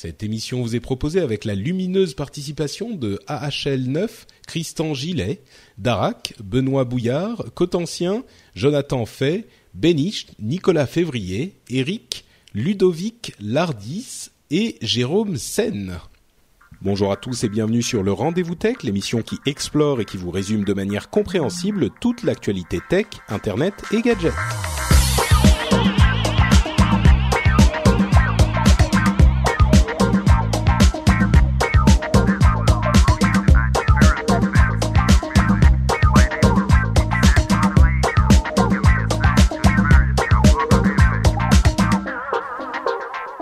Cette émission vous est proposée avec la lumineuse participation de AHL9, Christian Gillet, Darac, Benoît Bouillard, Cotencien, Jonathan Fay, Béniche, Nicolas Février, Eric, Ludovic Lardis et Jérôme Sen. Bonjour à tous et bienvenue sur le Rendez-vous Tech, l'émission qui explore et qui vous résume de manière compréhensible toute l'actualité tech, internet et gadgets.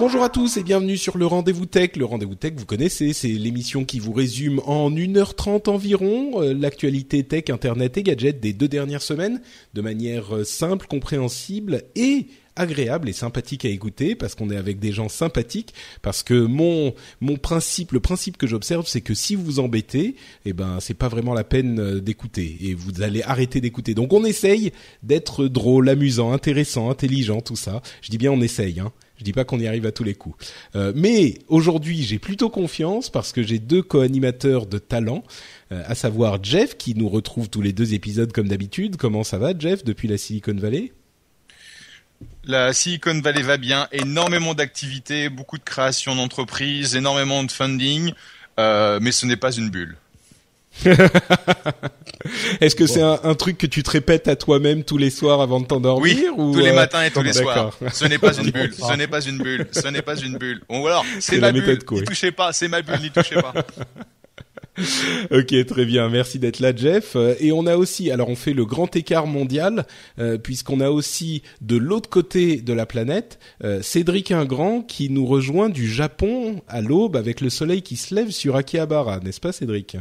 Bonjour à tous et bienvenue sur le Rendez-vous Tech. Le Rendez-vous Tech, vous connaissez, c'est l'émission qui vous résume en 1h30 environ euh, l'actualité tech, internet et gadgets des deux dernières semaines de manière euh, simple, compréhensible et agréable et sympathique à écouter parce qu'on est avec des gens sympathiques parce que mon mon principe le principe que j'observe c'est que si vous vous embêtez eh ben c'est pas vraiment la peine euh, d'écouter et vous allez arrêter d'écouter. Donc on essaye d'être drôle amusant intéressant intelligent tout ça. Je dis bien on essaye hein je dis pas qu'on y arrive à tous les coups. Euh, mais aujourd'hui, j'ai plutôt confiance parce que j'ai deux co-animateurs de talent, euh, à savoir Jeff qui nous retrouve tous les deux épisodes comme d'habitude. Comment ça va, Jeff, depuis la Silicon Valley? La Silicon Valley va bien, énormément d'activités, beaucoup de création d'entreprises, énormément de funding, euh, mais ce n'est pas une bulle. Est-ce que c'est un, un, truc que tu te répètes à toi-même tous les soirs avant de t'endormir Oui, ou tous les matins et tous les soirs. Ce n'est pas une bulle. Ce n'est pas une bulle. Ce n'est pas une bulle. Bon, alors, c'est ma bulle. N'y touchez pas. C'est ma bulle. N'y touchez pas. ok, très bien. Merci d'être là, Jeff. Et on a aussi, alors on fait le grand écart mondial, euh, puisqu'on a aussi de l'autre côté de la planète euh, Cédric Ingrand qui nous rejoint du Japon à l'aube avec le soleil qui se lève sur Akihabara, n'est-ce pas, Cédric?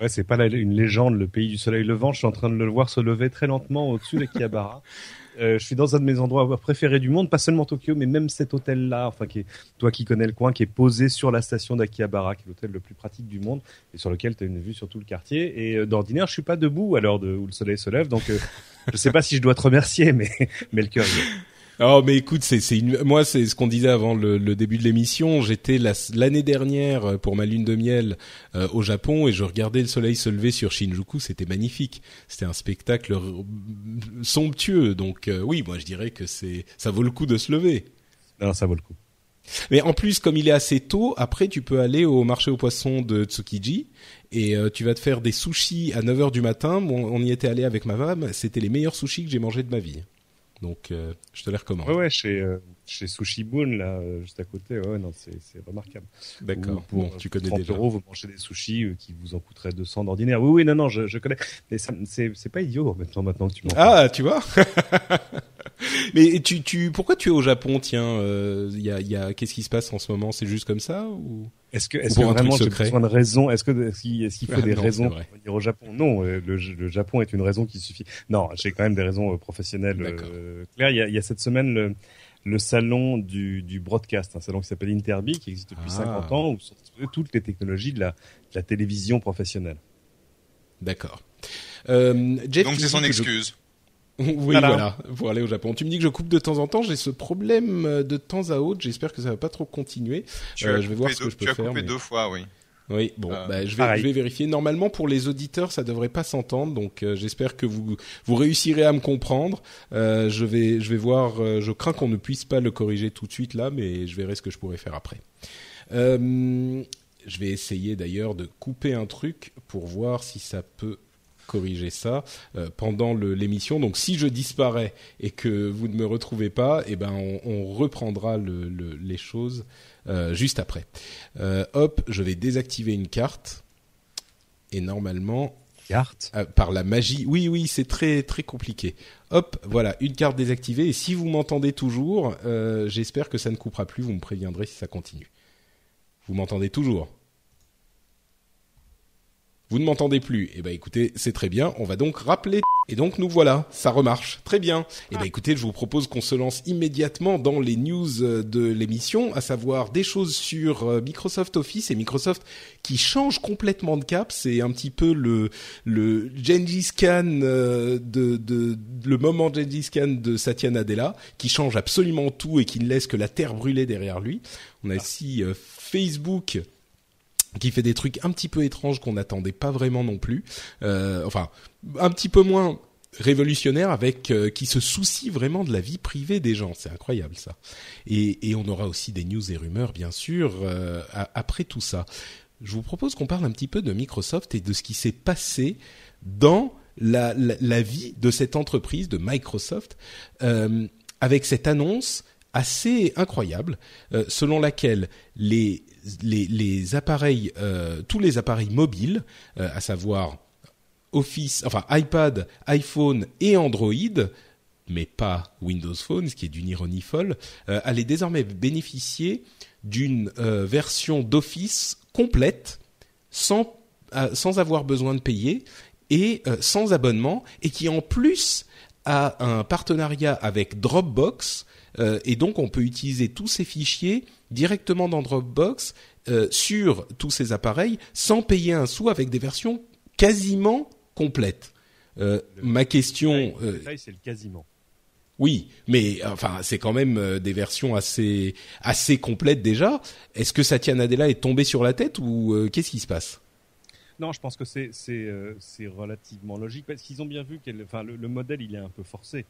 Ouais, c'est pas une légende, le pays du soleil levant. Je suis en train de le voir se lever très lentement au-dessus de Kiabara. Euh, je suis dans un de mes endroits préférés du monde, pas seulement Tokyo, mais même cet hôtel-là, enfin, qui est, toi qui connais le coin, qui est posé sur la station d'Akihabara, qui est l'hôtel le plus pratique du monde, et sur lequel tu as une vue sur tout le quartier. Et euh, d'ordinaire, je suis pas debout à l'heure de, où le soleil se lève, donc euh, je sais pas si je dois te remercier, mais, mais le cœur Oh mais écoute, c'est c'est une... moi c'est ce qu'on disait avant le, le début de l'émission. J'étais l'année dernière euh, pour ma lune de miel euh, au Japon et je regardais le soleil se lever sur Shinjuku. C'était magnifique. C'était un spectacle somptueux. Donc euh, oui, moi je dirais que c'est ça vaut le coup de se lever. Non, ça vaut le coup. Mais en plus, comme il est assez tôt, après tu peux aller au marché aux poissons de Tsukiji et tu vas te faire des sushis à 9 heures du matin. Bon, on y était allé avec ma femme. C'était les meilleurs sushis que j'ai mangés de ma vie. Donc, euh, je te les recommande. Ouais, ouais, chez, euh, chez Sushi Boon, là, euh, juste à côté. Ouais, non, c'est, c'est remarquable. D'accord. Pour bon, tu connais 30 déjà. euros, vous mangez des sushis qui vous en coûteraient 200 d'ordinaire. Oui, oui, non, non, je, je connais. Mais c'est, c'est pas idiot maintenant, maintenant que tu m'en Ah, tu vois Mais tu, tu, pourquoi tu es au Japon Tiens, il y a, y a, qu'est-ce qui se passe en ce moment? C'est juste comme ça ou? Est-ce que, est-ce que vraiment j'ai besoin de raisons Est-ce que est-ce qu'il, est-ce qu'il faut ah, des non, raisons pour venir au Japon? Non, le, le, Japon est une raison qui suffit. Non, j'ai quand même des raisons professionnelles euh, claires. Il y a, il y a cette semaine le, le salon du, du broadcast, un salon qui s'appelle Interbi, qui existe depuis ah. 50 ans, où sont toutes les technologies de la, de la télévision professionnelle. D'accord. Euh, Donc c'est son excuse. Oui, voilà. pour aller au Japon. Tu me dis que je coupe de temps en temps. J'ai ce problème euh, de temps à autre. J'espère que ça va pas trop continuer. Euh, je vais voir ce que je peux faire. Tu as coupé deux fois, oui. Oui, bon, euh, bah, je, vais, je vais vérifier. Normalement, pour les auditeurs, ça devrait pas s'entendre, donc euh, j'espère que vous vous réussirez à me comprendre. Euh, je vais je vais voir. Euh, je crains qu'on ne puisse pas le corriger tout de suite là, mais je verrai ce que je pourrais faire après. je vais essayer d'ailleurs de couper un truc pour voir si ça peut corriger ça euh, pendant l'émission. Donc si je disparais et que vous ne me retrouvez pas, eh ben on, on reprendra le, le, les choses juste après. Euh, hop, je vais désactiver une carte et normalement Carte. euh, par la magie. Oui, oui, c'est très très compliqué. Hop, voilà, une carte désactivée. Et si vous m'entendez toujours, euh, j'espère que ça ne coupera plus. Vous me préviendrez si ça continue. Vous m'entendez toujours? Vous ne m'entendez plus Eh ben, écoutez, c'est très bien. On va donc rappeler. Et donc nous voilà, ça remarche très bien. Eh ben, écoutez, je vous propose qu'on se lance immédiatement dans les news euh, de l'émission, à savoir des choses sur euh, Microsoft Office et Microsoft qui change complètement de cap. C'est un petit peu le le Gengis Khan euh, de, de le moment Gengis Khan de Satya Nadella qui change absolument tout et qui ne laisse que la terre brûlée derrière lui. On a aussi euh, Facebook qui fait des trucs un petit peu étranges qu'on n'attendait pas vraiment non plus. Euh, enfin, un petit peu moins révolutionnaire avec euh, qui se soucie vraiment de la vie privée des gens. C'est incroyable ça. Et, on aura aussi des news et rumeurs bien sûr euh, après tout ça. Je vous propose qu'on parle un petit peu de Microsoft et de ce qui s'est passé dans la, vie de cette entreprise de Microsoft avec cette annonce assez incroyable euh, selon laquelle les appareils euh, tous les appareils mobiles euh, à savoir Office enfin iPad, iPhone et Android mais pas Windows Phone, ce qui est d'une ironie folle, allaient désormais bénéficier d'une version d'Office complète sans avoir besoin de payer et sans abonnement et qui en plus a un partenariat avec Dropbox euh, et donc on peut utiliser tous ces fichiers directement dans Dropbox euh, sur tous ces appareils sans payer un sou avec des versions quasiment complètes. Euh, ma question, c'est le quasiment. oui, mais enfin c'est quand même des versions assez assez complètes déjà. Est-ce que Satya Nadella est tombé sur la tête ou qu'est-ce qui se passe? Non, je pense que c'est c'est euh, c'est relativement logique parce qu'ils ont bien vu que enfin le, le modèle il est un peu forcé.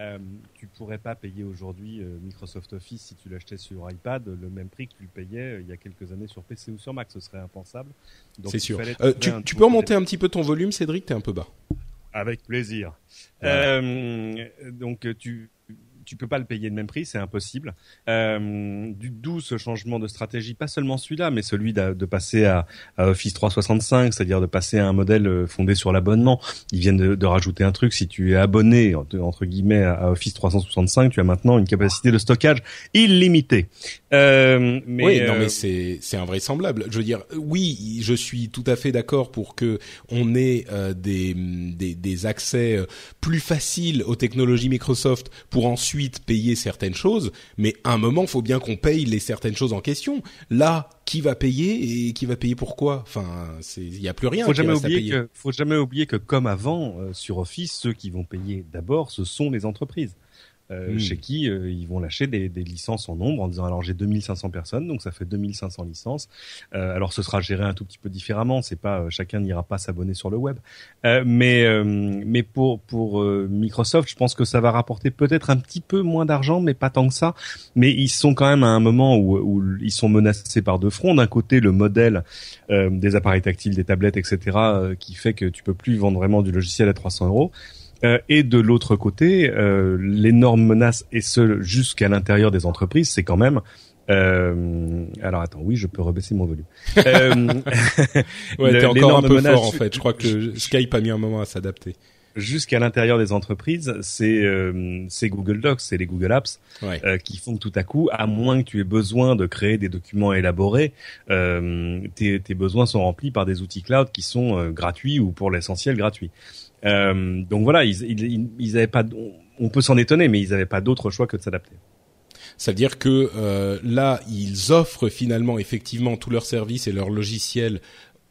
Euh, tu pourrais pas payer aujourd'hui euh, Microsoft Office si tu l'achetais sur iPad le même prix que tu le payais euh, il y a quelques années sur PC ou sur Mac, ce serait impensable. C'est sûr. Euh, tu, tu peux remonter un petit peu ton volume, Cédric T'es un peu bas. Avec plaisir. Voilà. Euh, donc tu tu peux pas le payer le même prix, c'est impossible. Euh, du d'où ce changement de stratégie, pas seulement celui-là, mais celui de, de passer à, à Office 365, c'est-à-dire de passer à un modèle euh, fondé sur l'abonnement. Ils viennent de, de rajouter un truc. Si tu es abonné entre, guillemets à Office 365, tu as maintenant une capacité de stockage illimitée. Euh, mais, oui, non, euh, mais c'est c'est invraisemblable. Je veux dire, oui, je suis tout à fait d'accord pour que on ait euh, des, des des accès plus faciles aux technologies Microsoft pour ensuite payer certaines choses. Mais à un moment, faut bien qu'on paye les certaines choses en question. Là, qui va payer et qui va payer pourquoi? Enfin, il y a plus rien. faut jamais à oublier payer. que faut jamais oublier que comme avant euh, sur Office, ceux qui vont payer d'abord, ce sont les entreprises. Euh, Hmm. chez qui euh, ils vont lâcher des, des licences en nombre en disant alors j'ai 2500 personnes donc ça fait 2500 licences Euh, alors ce sera géré un tout petit peu différemment c'est pas euh, chacun n'ira pas s'abonner sur le web Euh, mais euh, mais pour pour euh, Microsoft je pense que ça va rapporter peut-être un petit peu moins d'argent mais pas tant que ça mais ils sont quand même à un moment où, où ils sont menacés par deux fronts d'un côté le modèle euh, des appareils tactiles, des tablettes, etc., euh, qui fait que tu peux plus vendre vraiment du logiciel à 300 euros. Euh, et de l'autre côté, euh, l'énorme menace, et ce jusqu'à l'intérieur des entreprises, c'est quand même... Euh, alors attends, oui, je peux rebaisser mon volume. Euh, Ouais, t'es encore un peu menace fort en fait. Je crois que Skype a mis un moment à s'adapter. jusqu'à l'intérieur des entreprises, c'est c'est Google Docs, c'est les Google Apps Ouais. qui font que tout à coup, à moins que tu aies besoin de créer des documents élaborés, tes, tes besoins sont remplis par des outils cloud qui sont gratuits ou pour l'essentiel gratuits. Euh, donc voilà, ils, ils, ils avaient pas, on peut s'en étonner, mais ils n'avaient pas d'autre choix que de s'adapter. Ça veut dire que euh, là, ils offrent finalement effectivement tous leurs services et leurs logiciels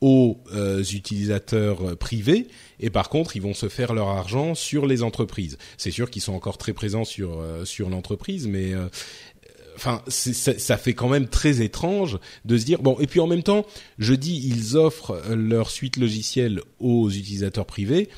aux euh, utilisateurs euh, privés et par contre ils vont se faire leur argent sur les entreprises. C'est sûr qu'ils sont encore très présents sur euh, sur l'entreprise mais euh, enfin ça, ça fait quand même très étrange de se dire bon et puis en même temps je dis ils offrent euh, leur suite logicielle aux utilisateurs privés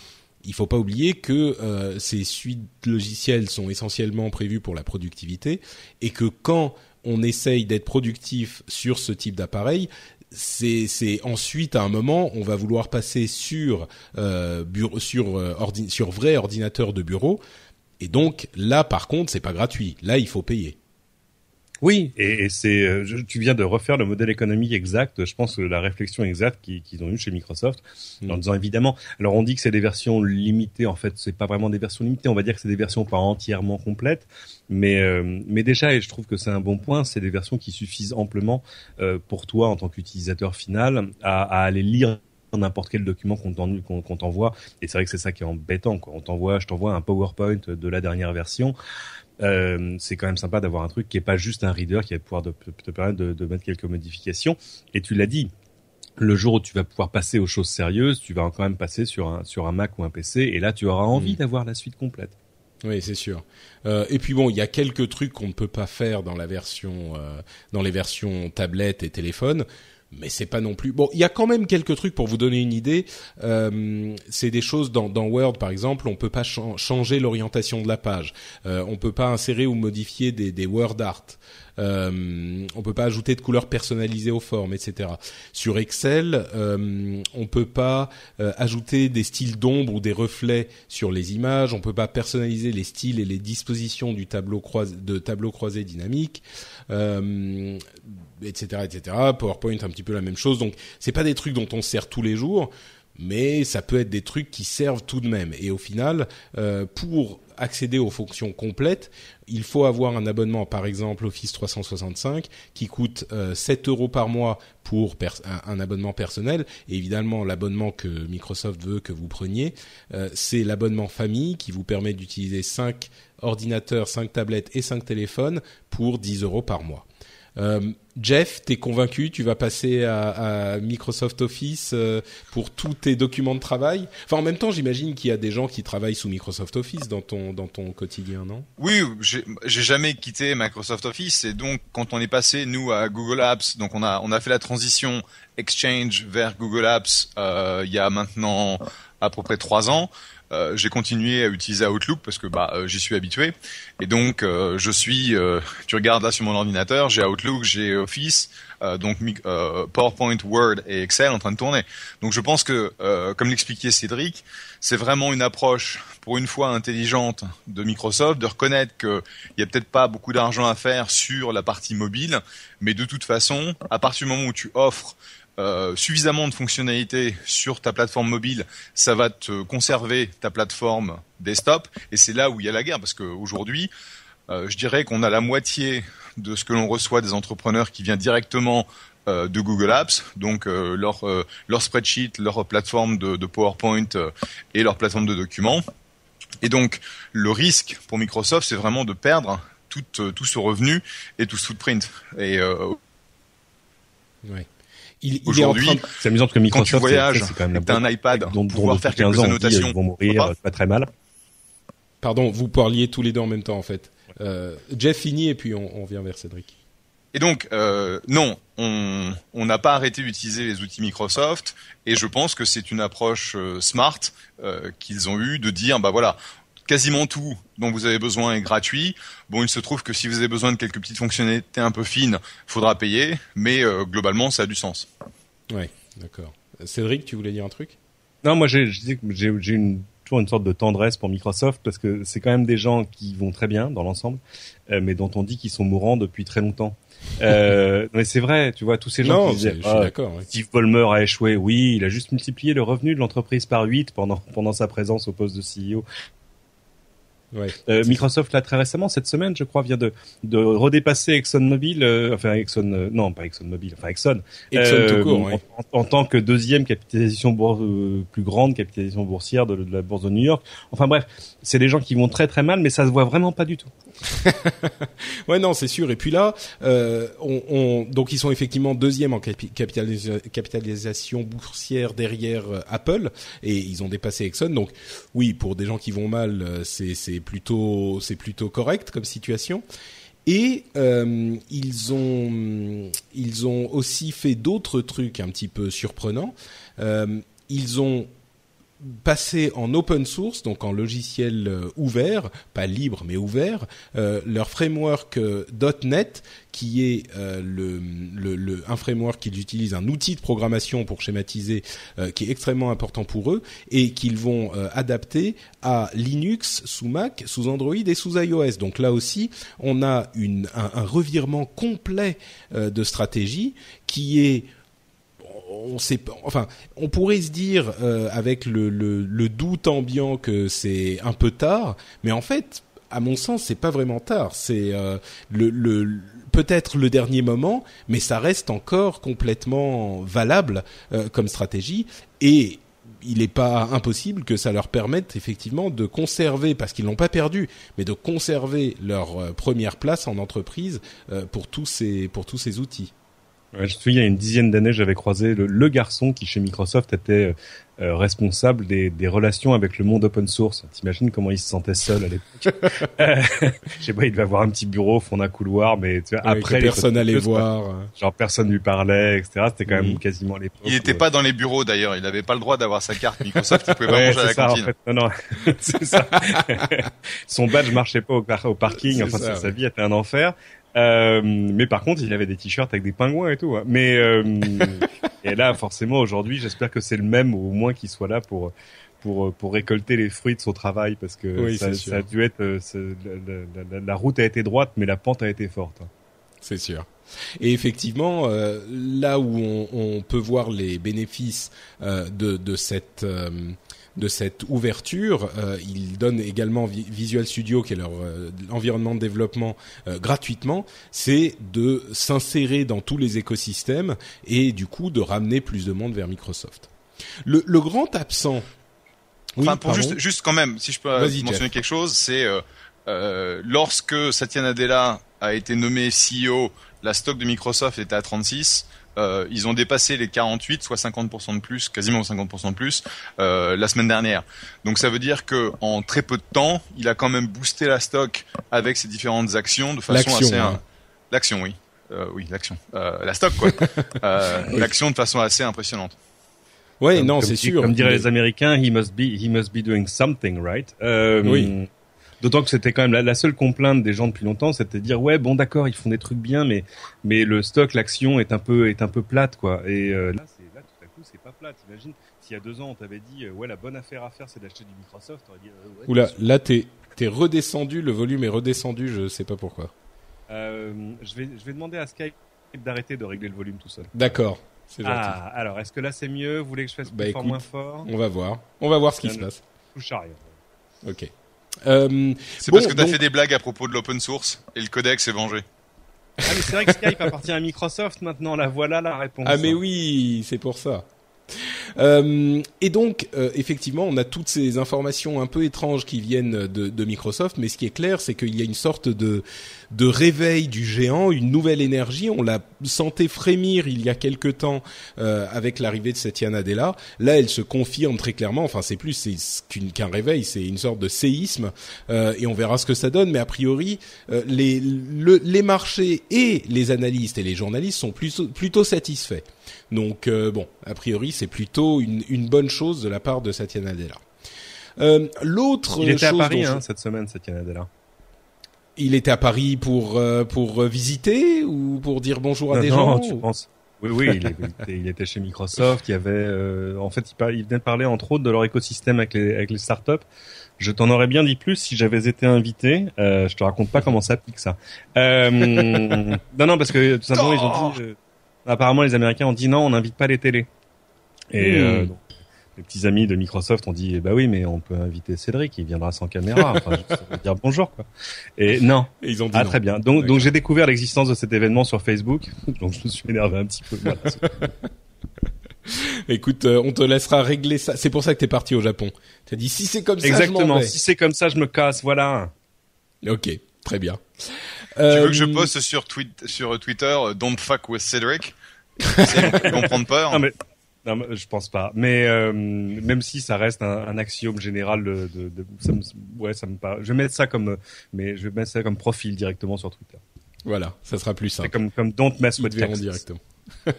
il faut pas oublier que euh, ces suites logicielles sont essentiellement prévues pour la productivité et que quand on essaye d'être productif sur ce type d'appareil, c'est ensuite à un moment on va vouloir passer sur euh, sur euh, ordi- sur vrai ordinateur de bureau. Et donc là par contre c'est pas gratuit. Là il faut payer Oui, et, et c'est, euh, tu viens de refaire le modèle économique exact. Je pense que la réflexion exacte qu'ils ont eue chez Microsoft, en disant évidemment. Alors on dit que c'est des versions limitées. En fait, c'est pas vraiment des versions limitées. On va dire que c'est des versions pas entièrement complètes, mais euh, mais déjà, et je trouve que c'est un bon point, c'est des versions qui suffisent amplement euh, pour toi en tant qu'utilisateur final à, à aller lire n'importe quel document qu'on t'en- qu'on qu'on t'envoie. Et c'est vrai que c'est ça qui est embêtant. Quoi. On t'envoie, je t'envoie un PowerPoint de la dernière version. Euh, c'est quand même sympa d'avoir un truc qui est pas juste un reader qui va pouvoir de- te permettre de, de mettre quelques modifications. Et tu l'as dit, le jour où tu vas pouvoir passer aux choses sérieuses, tu vas quand même passer sur un sur un Mac ou un PC, et là tu auras envie Mm. d'avoir la suite complète. Oui, c'est sûr. Euh, et puis bon, il y a quelques trucs qu'on ne peut pas faire dans la version, euh, dans les versions tablette et téléphone, mais c'est pas non plus. Bon, il y a quand même quelques trucs pour vous donner une idée. Euh, c'est des choses dans, Word, par exemple, on peut pas chan- changer l'orientation de la page. Euh, on peut pas insérer ou modifier des, des word art. Euh, on peut pas ajouter de couleurs personnalisées aux formes, etc. Sur Excel, euh, on peut pas euh, ajouter des styles d'ombre ou des reflets sur les images. On peut pas personnaliser les styles et les dispositions du tableau croisé, de tableau croisé dynamique, euh, etc., etc. PowerPoint un petit peu la même chose. Donc c'est pas des trucs dont on se sert tous les jours, mais ça peut être des trucs qui servent tout de même. Et au final, euh, pour accéder aux fonctions complètes, il faut avoir un abonnement, par exemple Office 365, qui coûte euh, 7 euros par mois pour un abonnement personnel. Et évidemment, l'abonnement que Microsoft veut que vous preniez, euh, c'est l'abonnement famille qui vous permet d'utiliser 5 ordinateurs, 5 tablettes et 5 téléphones pour 10 euros par mois. Euh, Jeff, t'es convaincu Tu vas passer à, Microsoft Office euh, pour tous tes documents de travail? Enfin, en même temps, j'imagine qu'il y a des gens qui travaillent sous Microsoft Office dans ton dans ton quotidien, non? Oui, j'ai j'ai jamais quitté Microsoft Office et donc quand on est passé nous à Google Apps, donc on a on a fait la transition Exchange vers Google Apps euh, il y a maintenant à peu près trois ans. Euh, j'ai continué à utiliser Outlook parce que bah euh, j'y suis habitué. Et donc euh, je suis euh, tu regardes là sur mon ordinateur j'ai Outlook j'ai Office donc PowerPoint Word et Excel en train de tourner. Donc je pense que comme l'expliquait Cédric c'est vraiment une approche pour une fois intelligente de Microsoft de reconnaître qu'il y a peut-être pas beaucoup d'argent à faire sur la partie mobile mais de toute façon à partir du moment où tu offres euh, suffisamment de fonctionnalités sur ta plateforme mobile, ça va te conserver ta plateforme desktop. Et c'est là où il y a la guerre, parce qu'aujourd'hui, euh, je dirais qu'on a la moitié de ce que l'on reçoit des entrepreneurs qui vient directement euh, de Google Apps, donc euh, leur, euh, leur spreadsheet, leur plateforme de, de PowerPoint euh, et leur plateforme de documents. Et donc, le risque pour Microsoft, c'est vraiment de perdre tout, tout ce revenu et tout ce footprint. Et Ouais. Il, il est en aujourd'hui, train de- C'est amusant parce que quand Microsoft, tu voyages, c'est- c'est quand même t'as un iPad, dont, dont pouvoir depuis faire 15 quelques ans on dit, annotations. ils vont mourir Pourquoi euh, pas très mal. Pardon, vous parliez tous les deux en même temps en fait. Euh, Jeff finit et puis on, on vient vers Cédric. Et donc, euh, non, on on n'a pas arrêté d'utiliser les outils Microsoft, et je pense que c'est une approche euh, smart euh, qu'ils ont eu de dire, bah voilà, quasiment tout dont vous avez besoin est gratuit. Bon, il se trouve que si vous avez besoin de quelques petites fonctionnalités un peu fines, faudra payer, mais euh, globalement, ça a du sens. Ouais, d'accord. Cédric, tu voulais dire un truc? Non, moi j'ai- je disais que j'ai j'ai une toujours une sorte de tendresse pour Microsoft parce que c'est quand même des gens qui vont très bien dans l'ensemble, euh, mais dont on dit qu'ils sont mourants depuis très longtemps. Euh, mais c'est vrai, tu vois, tous ces gens Non, qui c'est- disaient je suis Ah, d'accord. ouais. Steve Ballmer a échoué. Oui, il a juste multiplié le revenu de l'entreprise par 8 pendant pendant sa présence au poste de CEO. Ouais. Euh, Microsoft là très récemment cette semaine, je crois, vient de de redépasser ExxonMobil, euh, enfin Exxon, euh, non pas ExxonMobil, enfin Exxon, Exxon euh, tout court, en, ouais. en- en tant que deuxième capitalisation bourse, euh, plus grande capitalisation boursière de, de la bourse de New York. Enfin bref, c'est des gens qui vont très très mal, mais ça se voit vraiment pas du tout. Ouais, non, c'est sûr. Et puis là, euh, on, on- donc ils sont effectivement deuxième en capi- capitalisa- capitalisation boursière derrière euh, Apple, et ils ont dépassé Exxon. Donc oui, pour des gens qui vont mal, euh, c'est c'est plutôt c'est plutôt correct comme situation. Et euh, ils ont ils ont aussi fait d'autres trucs un petit peu surprenants. Euh, ils ont passer en open source, donc en logiciel euh, ouvert, pas libre mais ouvert, euh, leur framework euh, .NET, qui est le, le, un framework qu'ils utilisent, un outil de programmation pour schématiser, qui est extrêmement important pour eux, et qu'ils vont adapter à Linux sous Mac, sous Android et sous iOS. Donc là aussi, on a un revirement complet de stratégie qui est on sait enfin on pourrait se dire euh, avec le, doute ambiant que c'est un peu tard mais en fait à mon sens c'est pas vraiment tard c'est euh, peut-être le dernier moment mais ça reste encore complètement valable euh, comme stratégie et il n'est pas impossible que ça leur permette effectivement de conserver, parce qu'ils l'ont pas perdu, mais de conserver leur première place en entreprise pour tous ces pour tous ces outils. Ouais, je me souviens, il y a une dizaine d'années, j'avais croisé le, garçon qui, chez Microsoft, était euh, euh, responsable des, des, relations avec le monde open source. T'imagines comment il se sentait seul à l'époque euh, Je sais pas, il devait avoir un petit bureau au fond d'un couloir, mais tu vois, après... personne allait voir. Genre personne lui parlait, etc. C'était quand même quasiment l'époque. Il n'était pas dans les bureaux d'ailleurs, il n'avait pas le droit d'avoir sa carte Microsoft, il pouvait pas manger à la cantine. En fait. Non, non, c'est ça. Son badge marchait pas au, au parking, enfin sa vie était un enfer. Euh, mais par contre, il avait des t-shirts avec des pingouins et tout. Hein. Mais euh, et là, forcément, aujourd'hui, j'espère que c'est le même, ou au moins qu'il soit là pour pour pour récolter les fruits de son travail, parce que ça, ça, a dû être euh, la, la, route a été droite, mais la pente a été forte. Hein. C'est sûr. Et effectivement, euh, là où on, on, peut voir les bénéfices de, de cette de cette ouverture. Euh, ils donnent également Visual Studio, qui est leur euh, environnement de développement, euh, gratuitement. C'est de s'insérer dans tous les écosystèmes et du coup de ramener plus de monde vers Microsoft. Le, le grand absent. Enfin, pour juste, juste quand même, si je peux mentionner quelque chose, c'est euh, lorsque Satya Nadella a été nommé CEO, la stock de Microsoft était à 36. Euh, ils ont dépassé les 48, soit 50% de plus, quasiment 50% de plus, euh, la semaine dernière. Donc ça veut dire que en très peu de temps, il a quand même boosté la stock avec ses différentes actions de façon assez. L'action, oui. Euh, oui, l'action. Euh, la stock, quoi. Euh, l'action de façon assez impressionnante. Ouais, non, c'est sûr. Comme diraient les Américains, he must be, he must be doing something, right? oui. D'autant que c'était quand même la, seule complainte des gens depuis longtemps, c'était de dire ouais bon d'accord ils font des trucs bien mais mais le stock l'action est un peu est un peu plate quoi et euh, là c'est là tout à coup c'est pas plate. Imagine s'il y a deux ans on t'avait dit euh, ouais la bonne affaire à faire c'est d'acheter du Microsoft, t'aurais dit euh, ouais, Oula là t'es t'es redescendu le volume est redescendu je sais pas pourquoi. Euh, je vais je vais demander à Skype d'arrêter de régler le volume tout seul. D'accord. C'est gentil. Ah, alors, est-ce que là c'est mieux? Vous voulez que je fasse bah, plus fort, moins fort? On va voir. On va voir ce qui se passe. Touche à rien. Ok. Euh, c'est parce que tu as fait des blagues à propos de l'open source et le codex est vengé. Ah mais c'est vrai que Skype appartient à Microsoft maintenant, la voilà la réponse. Ah mais oui, c'est pour ça. Euh, et donc, euh, effectivement, on a toutes ces informations un peu étranges qui viennent de, de Microsoft, mais ce qui est clair, c'est qu'il y a une sorte de de réveil du géant, une nouvelle énergie. On l'a sentait frémir il y a quelque temps euh, avec l'arrivée de Satya Nadella. Là, elle se confirme très clairement. Enfin, c'est plus qu'un réveil, c'est une sorte de séisme, euh, et on verra ce que ça donne. Mais a priori, euh, les, les marchés et les analystes et les journalistes sont plutôt, plutôt satisfaits. Donc, euh, bon, a priori, c'est plutôt une, une, bonne chose de la part de Satya Nadella. Euh, L'autre il était à Paris hein, cette semaine, Satya Nadella il était à Paris pour euh, pour visiter ou pour dire bonjour à des gens tu penses? Oui, oui, il, était, il, était, chez Microsoft. Il y avait, euh, en fait, il, il, venait de parler entre autres de leur écosystème avec les avec les startups. Je t'en aurais bien dit plus si j'avais été invité. Euh, je te raconte pas comment ça pique ça. Euh, non, non, parce que tout simplement ils ont dit. Euh, apparemment, les Américains ont dit non, on n'invite pas les télés. Et hmm. donc, les petits amis de Microsoft ont dit bah oui mais on peut inviter Cédric il viendra sans caméra enfin je dire bonjour quoi et non ils ont dit ah très bien donc donc j'ai découvert l'existence de cet événement sur Facebook donc je me suis énervé un petit peu Écoute, euh, on te laissera régler ça. C'est pour ça que t'es parti au Japon. T'as dit si c'est comme ça, exactement. Je si c'est comme ça, je me casse. Voilà. Ok, très bien. Tu veux que je euh, poste sur, tweet, sur Twitter euh, "Don't fuck with Cédric"? Ils vont prendre peur. Non, mais non, je pense pas. Mais euh, même si ça reste un, un axiome général de, de, de ça me, ouais, ça me pas. Je vais mettre ça comme, mais je vais mettre ça comme profil directement sur Twitter. Voilà, ça sera plus simple. Comme comme don't mess with directement.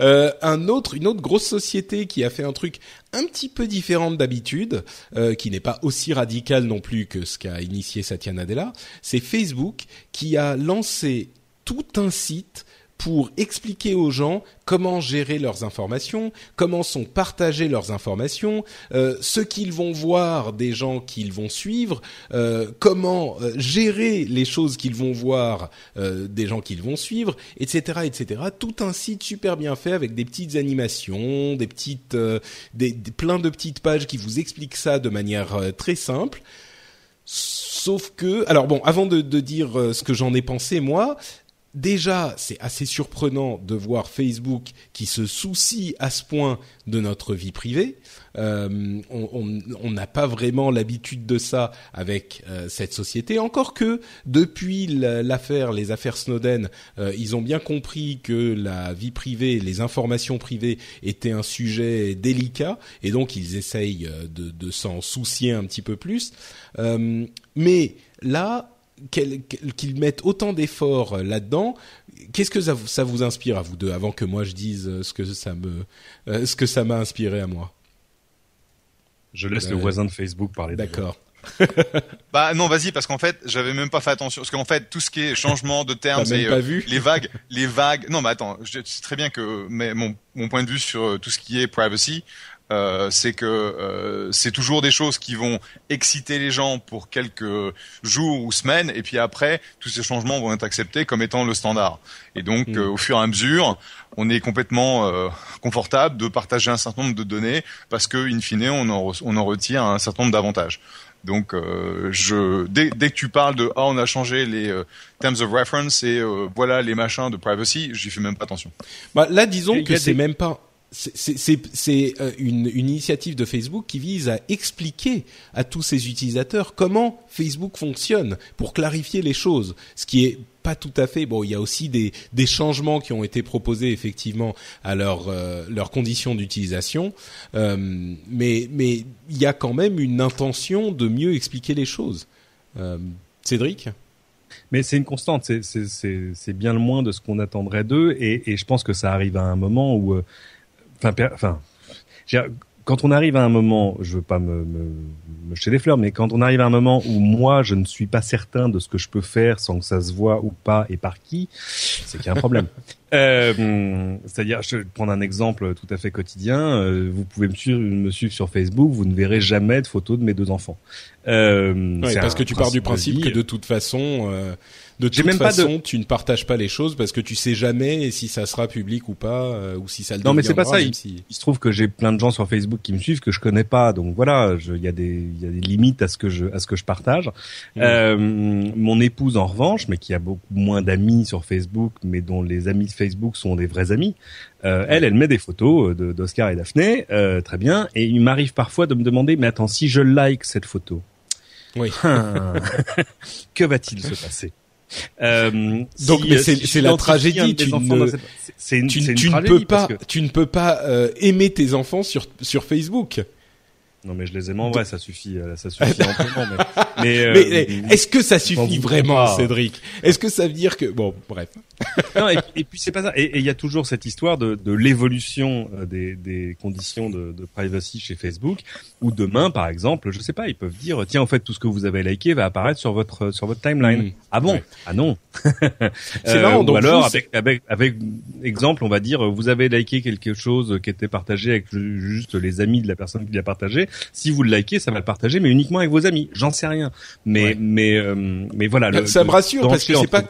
Euh, un autre, une autre grosse société qui a fait un truc un petit peu différent d'habitude, euh, qui n'est pas aussi radical non plus que ce qu'a initié Satya Nadella, c'est Facebook qui a lancé tout un site pour expliquer aux gens comment gérer leurs informations, comment sont partagées leurs informations, euh, ce qu'ils vont voir des gens qu'ils vont suivre, euh, comment euh, gérer les choses qu'ils vont voir euh, des gens qu'ils vont suivre, etc., etc. Tout un site super bien fait avec des petites animations, des petites, euh, des, des- plein de petites pages qui vous expliquent ça de manière euh, très simple. Sauf que, alors bon, avant de, de dire ce que j'en ai pensé moi, déjà c'est assez surprenant de voir Facebook qui se soucie à ce point de notre vie privée. Euh, on n'a pas vraiment l'habitude de ça avec euh, cette société. Encore que depuis la- l'affaire, les affaires Snowden, euh, ils ont bien compris que la vie privée, les informations privées étaient un sujet délicat, et donc ils essayent euh, de, de s'en soucier un petit peu plus. Euh, mais là, qu'ils mettent autant d'efforts euh, là-dedans, qu'est-ce que ça vous, ça vous inspire à vous deux avant que moi je dise euh, ce que ça me, euh, ce que ça m'a inspiré à moi? Je laisse Euh, le voisin de Facebook parler. D'accord. Bah non, vas-y, parce qu'en fait, j'avais même pas fait attention. Parce qu'en fait, tout ce qui est changement de termes, et pas euh, vu? les vagues, les vagues. Non, mais attends, je sais très bien que mais mon, mon point de vue sur tout ce qui est privacy, euh, c'est que euh, c'est toujours des choses qui vont exciter les gens pour quelques jours ou semaines, et puis après, tous ces changements vont être acceptés comme étant le standard. Et donc, Mm. euh, au fur et à mesure, on est complètement euh, confortable de partager un certain nombre de données parce que, in fine, on en, re- on en retire un certain nombre d'avantages. Donc, euh, je, dès, dès que tu parles de ah on a changé les euh, terms of reference et euh, voilà les machins de privacy, j'y fais même pas attention. Bah, là, disons que c'est des- même pas. C'est- euh, une, une initiative de Facebook qui vise à expliquer à tous ses utilisateurs comment Facebook fonctionne pour clarifier les choses. Ce qui est pas tout à fait. Bon, il y a aussi des, des changements qui ont été proposés effectivement à leur, euh, leurs conditions d'utilisation, Euh, mais mais il y a quand même une intention de mieux expliquer les choses. Euh, Cédric? Mais c'est une constante, c'est bien le moins de ce qu'on attendrait d'eux, et, et je pense que ça arrive à un moment où, euh, enfin, enfin, quand on arrive à un moment, je veux pas me, me, me jeter des fleurs, mais quand on arrive à un moment où moi je ne suis pas certain de ce que je peux faire sans que ça se voit ou pas et par qui, c'est qu'il y a un problème. Euh, C'est-à-dire, je vais prendre un exemple tout à fait quotidien. euh, vous pouvez me suivre, me suivre sur Facebook, vous ne verrez jamais de photos de mes deux enfants. Euh, Ouais, parce un que tu pars du principe que de toute façon, euh, de toute même pas de- façon, tu ne partages pas les choses parce que tu sais jamais si ça sera public ou pas, euh, ou si ça le Non, mais c'est pas ça, si- il se trouve que j'ai plein de gens sur Facebook qui me suivent que je connais pas, donc voilà, il y a des y a des limites à ce que je à ce que je partage. Mm. Euh, mon épouse en revanche, mais qui a beaucoup moins d'amis sur Facebook, mais dont les amis de Facebook sont des vrais amis. euh, elle, elle met des photos euh, de- d'Oscar et Daphné, euh, très bien, et il m'arrive parfois de me demander, mais attends, si je like cette photo, Oui. que va-t-il se passer? Euh, Donc, si, mais euh, c'est- si la tragédie, tu ne- cette- une, tu, peux pas, parce que- tu ne peux pas euh, aimer tes enfants sur sur Facebook. Non mais je les aime en vrai, ça suffit, euh, ça suffit amplement. Mais, mais, euh, mais est-ce que ça suffit vraiment. Cédric? Est-ce que ça veut dire que bon, bref. non, et, et puis c'est pas ça. Et il y a toujours cette histoire de, de l'évolution euh, des, des conditions de, de privacy chez Facebook, où demain, par exemple, je sais pas, ils peuvent dire tiens, en fait, tout ce que vous avez liké va apparaître sur votre sur votre timeline. Mm. Ah bon? Ouais. Ah non. C'est marrant, Ou donc alors vous, avec avec avec exemple, on va dire vous avez liké quelque chose qui était partagé avec ju- juste les amis de la personne qui l'a partagé. Si vous le likez, ça va le partager, mais uniquement avec vos amis. J'en sais rien. Mais Ouais. mais euh, mais voilà. le- Ça me rassure parce que c'est pas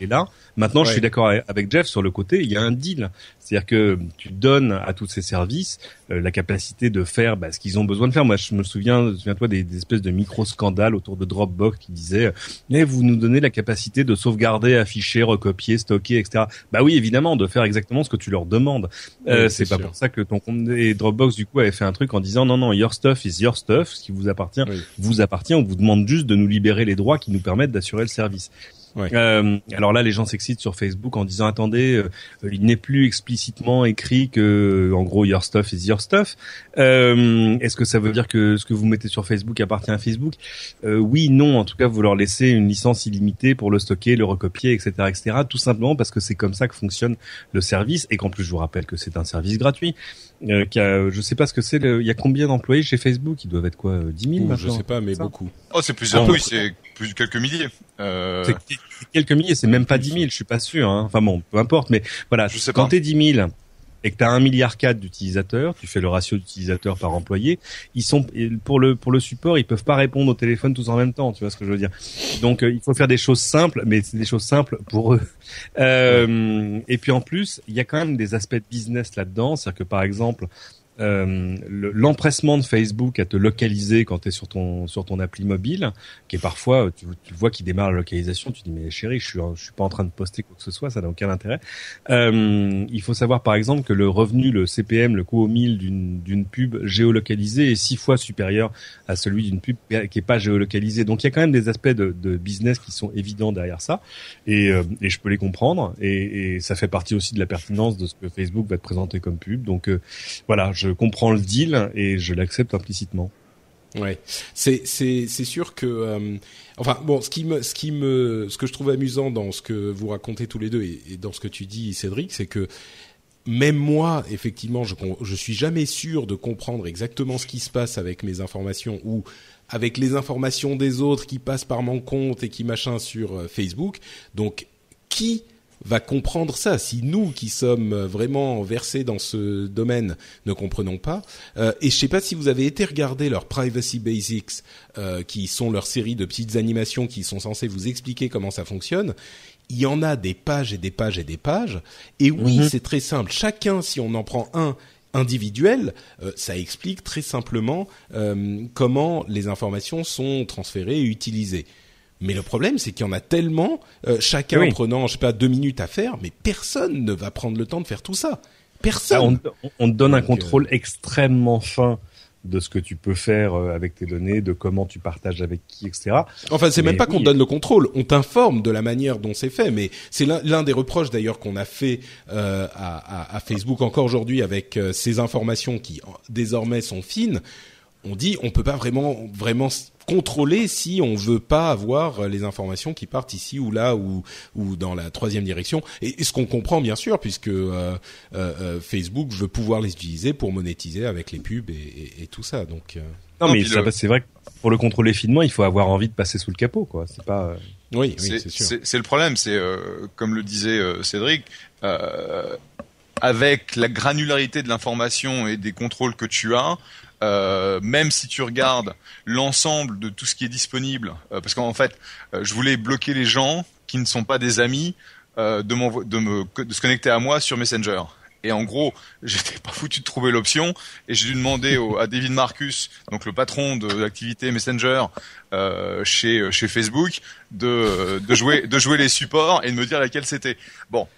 est là. Maintenant, je suis d'accord avec Jeff sur le côté. Il y a un deal, c'est-à-dire que tu donnes à tous ces services euh, la capacité de faire bah, ce qu'ils ont besoin de faire. Moi, je me souviens, souviens-toi des, des espèces de micro scandales autour de Dropbox qui disaient "Mais vous nous donnez la capacité de sauvegarder, afficher, recopier, stocker, etc." Bah oui, évidemment, de faire exactement ce que tu leur demandes. Euh, Oui, c'est c'est pas sûr. pour ça que ton compte et Dropbox du coup avait fait un truc en disant "Non, non, your stuff is your stuff, ce qui vous appartient." Oui. vous appartient. On vous demande juste de nous libérer les droits qui nous permettent d'assurer le service. Euh, alors là, les gens s'excitent sur Facebook en disant attendez, euh, il n'est plus explicitement écrit que, en gros, your stuff is your stuff. Euh, Est-ce que ça veut dire que ce que vous mettez sur Facebook appartient à Facebook? Euh, Oui, non. En tout cas, vous leur laissez une licence illimitée pour le stocker, le recopier, etc., etc. Tout simplement parce que c'est comme ça que fonctionne le service et qu'en plus, je vous rappelle que c'est un service gratuit. Euh, qui a, je sais pas ce que c'est. Il y a combien d'employés chez Facebook? Ils doivent être quoi 10 000 maintenant Je sais pas, mais beaucoup. Oh, c'est plusieurs. Oui, c'est plus quelques milliers. Euh... C'est quelques milliers, c'est même pas 10 000, je suis pas sûr. Hein. Enfin bon, peu importe. Mais voilà, je sais quand t'es 10 000 et que tu as un milliard quatre d'utilisateurs, tu fais le ratio d'utilisateurs par employé, ils sont pour le pour le support, ils peuvent pas répondre au téléphone tous en même temps, tu vois ce que je veux dire. Donc euh, il faut faire des choses simples, mais c'est des choses simples pour eux. Euh, et puis en plus, il y a quand même des aspects de business là-dedans, c'est-à-dire que par exemple, euh, l'empressement de Facebook à te localiser quand tu es sur ton sur ton appli mobile, qui est parfois tu, tu vois qu'il démarre la localisation, tu dis mais chérie, je suis je suis pas en train de poster quoi que ce soit, ça n'a aucun intérêt. Euh, il faut savoir par exemple que le revenu, le CPM, le coût au mille d'une d'une pub géolocalisée est six fois supérieur à celui d'une pub qui est pas géolocalisée. Donc il y a quand même des aspects de, de business qui sont évidents derrière ça, et, euh, et je peux les comprendre, et, et, ça fait partie aussi de la pertinence de ce que Facebook va te présenter comme pub. Donc euh, voilà. Je comprends le deal et je l'accepte implicitement. Ouais, c'est c'est c'est sûr que euh, enfin bon, ce qui me ce qui me ce que je trouve amusant dans ce que vous racontez tous les deux et, dans ce que tu dis Cédric, c'est que même moi, effectivement, je je suis jamais sûr de comprendre exactement ce qui se passe avec mes informations ou avec les informations des autres qui passent par mon compte et qui machin sur euh, Facebook. Donc qui va comprendre ça. Si nous, qui sommes vraiment versés dans ce domaine, ne comprenons pas, euh, et je sais pas si vous avez été regarder leur Privacy Basics, euh, qui sont leur série de petites animations qui sont censées vous expliquer comment ça fonctionne. Il y en a des pages et des pages et des pages. Et oui, mhm. c'est très simple. Chacun, si on en prend un individuel, euh, ça explique très simplement comment les informations sont transférées et utilisées. Mais le problème, c'est qu'il y en a tellement, euh, chacun prenant, je sais pas, deux minutes à faire, mais personne ne va prendre le temps de faire tout ça. Personne. Ah, on, te donne un contrôle extrêmement fin de ce que tu peux faire euh, avec tes données, de comment tu partages avec qui, etc. Enfin, c'est même pas qu'on te donne le contrôle, on t'informe de la manière dont c'est fait. Mais c'est l'un des reproches d'ailleurs qu'on a fait euh, à, à, Facebook encore aujourd'hui avec ces informations qui désormais sont fines. On dit on peut pas vraiment vraiment contrôler si on veut pas avoir les informations qui partent ici ou là ou ou dans la troisième direction. Et, ce qu'on comprend bien sûr puisque euh, euh, euh, Facebook veut pouvoir les utiliser pour monétiser avec les pubs et, et, tout ça. Donc non, mais c'est vrai que pour le contrôler finement il faut avoir envie de passer sous le capot quoi. C'est pas oui, oui c'est sûr. c'est le problème c'est comme le disait Cédric avec la granularité de l'information et des contrôles que tu as, euh, même si tu regardes l'ensemble de tout ce qui est disponible, euh, parce qu'en fait, euh, je voulais bloquer les gens qui ne sont pas des amis de, me, se connecter à moi sur Messenger. Et en gros, j'étais pas foutu de trouver l'option et j'ai dû demander à David Marcus, donc le patron de l'activité Messenger chez Facebook, de jouer de jouer les supports et de me dire laquelle c'était. Bon,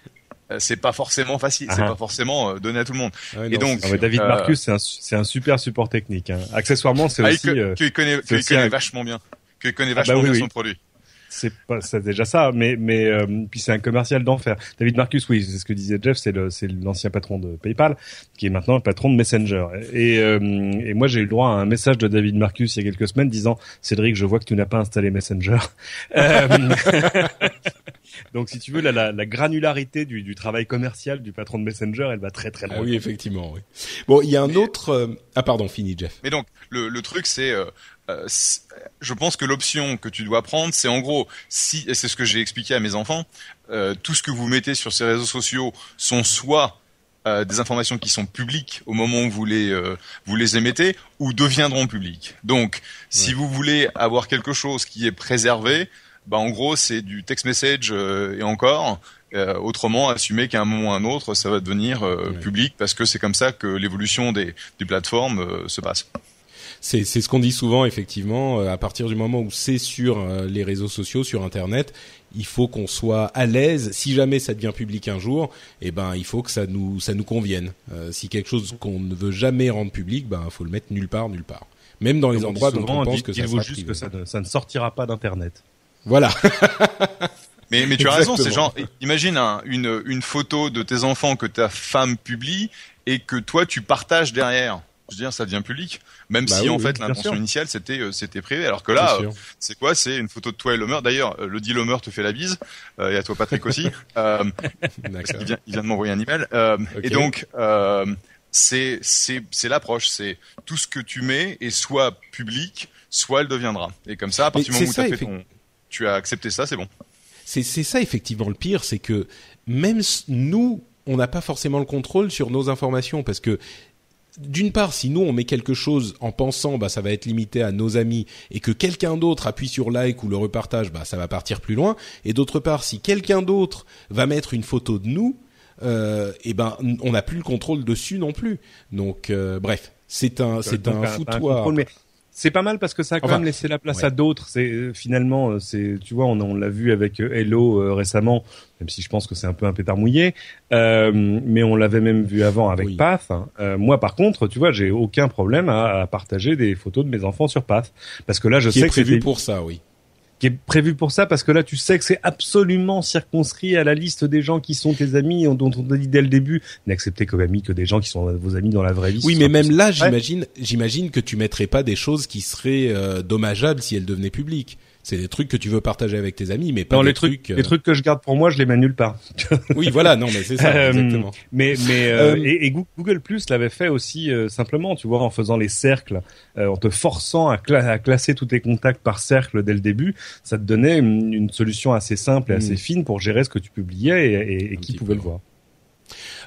c'est pas forcément facile, c'est ah. pas forcément euh, donné à tout le monde. et donc, ah David euh, Marcus, c'est un, c'est un super support technique. Hein. Accessoirement, c'est ah, aussi que, qu'il connaît, qu'il connaît vachement bien, qu'il connaît bah vachement bien son produit. C'est pas, c'est déjà ça, mais mais puis c'est un commercial d'enfer. David Marcus, oui, c'est ce que disait Jeff, c'est le c'est l'ancien patron de PayPal, qui est maintenant le patron de Messenger. Et et moi j'ai eu le droit à un message de David Marcus il y a quelques semaines disant Cédric, je vois que tu n'as pas installé Messenger. Donc, si tu veux, la, la, la granularité du, du, travail commercial du patron de Messenger, elle va très très loin. Ah oui, effectivement. Oui. Bon, il y a un autre. Euh, ah, pardon, fini, Jeff. Mais donc, le, le truc, c'est, euh, euh je pense que l'option que tu dois prendre, c'est en gros, si, et c'est ce que j'ai expliqué à mes enfants, euh, tout ce que vous mettez sur ces réseaux sociaux sont soit des informations qui sont publiques au moment où vous les vous les émettez ou deviendront publiques. Donc, si vous voulez avoir quelque chose qui est préservé, bah en gros c'est du text message euh, et encore. Euh, autrement, assumer qu'à un moment ou à un autre, ça va devenir euh, public parce que c'est comme ça que l'évolution des, des plateformes se passe. C'est ce qu'on dit souvent, effectivement. à partir du moment où c'est sur les réseaux sociaux, sur Internet, il faut qu'on soit à l'aise. Si jamais ça devient public un jour, eh ben il faut que ça nous ça nous convienne. si quelque chose qu'on ne veut jamais rendre public, ben faut le mettre nulle part, nulle part. Même dans les endroits dont on pense que ça vaut juste que ça ne sortira pas d'Internet. Voilà. Mais, mais tu as raison, c'est genre, imagine une, une photo de tes enfants que ta femme publie et que toi tu partages derrière. Je veux dire, ça devient public, même bah si en fait l'intention initiale c'était euh, c'était privé. Alors que là, euh, c'est quoi? C'est une photo de toi et Lomer. D'ailleurs, euh, le dit Lomer te fait la bise et à toi Patrick aussi. euh, il, vient, il vient de m'envoyer un email. Et donc, c'est c'est c'est l'approche. C'est tout ce que tu mets est soit public, soit elle deviendra. Et comme ça, à partir du moment où as fait ton, tu as accepté ça, c'est bon. C'est ça effectivement le pire, c'est que même nous, on n'a pas forcément le contrôle sur nos informations parce que d'une part, si nous on met quelque chose en pensant, bah ça va être limité à nos amis, et que quelqu'un d'autre appuie sur like ou le repartage, bah ça va partir plus loin. Et d'autre part, si quelqu'un d'autre va mettre une photo de nous, euh, et eh ben on n'a plus le contrôle dessus non plus. Donc euh, bref, c'est un c'est un, foutoir c'est pas mal parce que ça a quand même laissé la place à d'autres. C'est euh, finalement, euh, c'est tu vois, on, on l'a vu avec euh, Hello récemment, même si je pense que c'est un peu un pétard mouillé, euh, mais on l'avait même vu avant avec Path. Hein. moi, par contre, tu vois, j'ai aucun problème à, à, partager des photos de mes enfants sur Path parce que là, je Qui sais est prévu que pour ça, oui qui est prévu pour ça parce que là tu sais que c'est absolument circonscrit à la liste des gens qui sont tes amis dont on a dit dès le début n'acceptez comme amis que des gens qui sont vos amis dans la vraie vie. Oui, mais même là, j'imagine, j'imagine que tu mettrais pas des choses qui seraient euh, dommageables si elles devenaient publiques. C'est des trucs que tu veux partager avec tes amis, mais pas les trucs. Les euh, trucs que je garde pour moi, je les mets nulle part. oui, voilà, non, mais c'est ça, euh, exactement. Mais mais euh, et, Google Plus l'avait fait aussi simplement, tu vois, en faisant les cercles, en te forçant à, à, classer tous tes contacts par cercle dès le début, ça te donnait une, solution assez simple et assez mm. fine pour gérer ce que tu publiais et, et qui pouvait le voir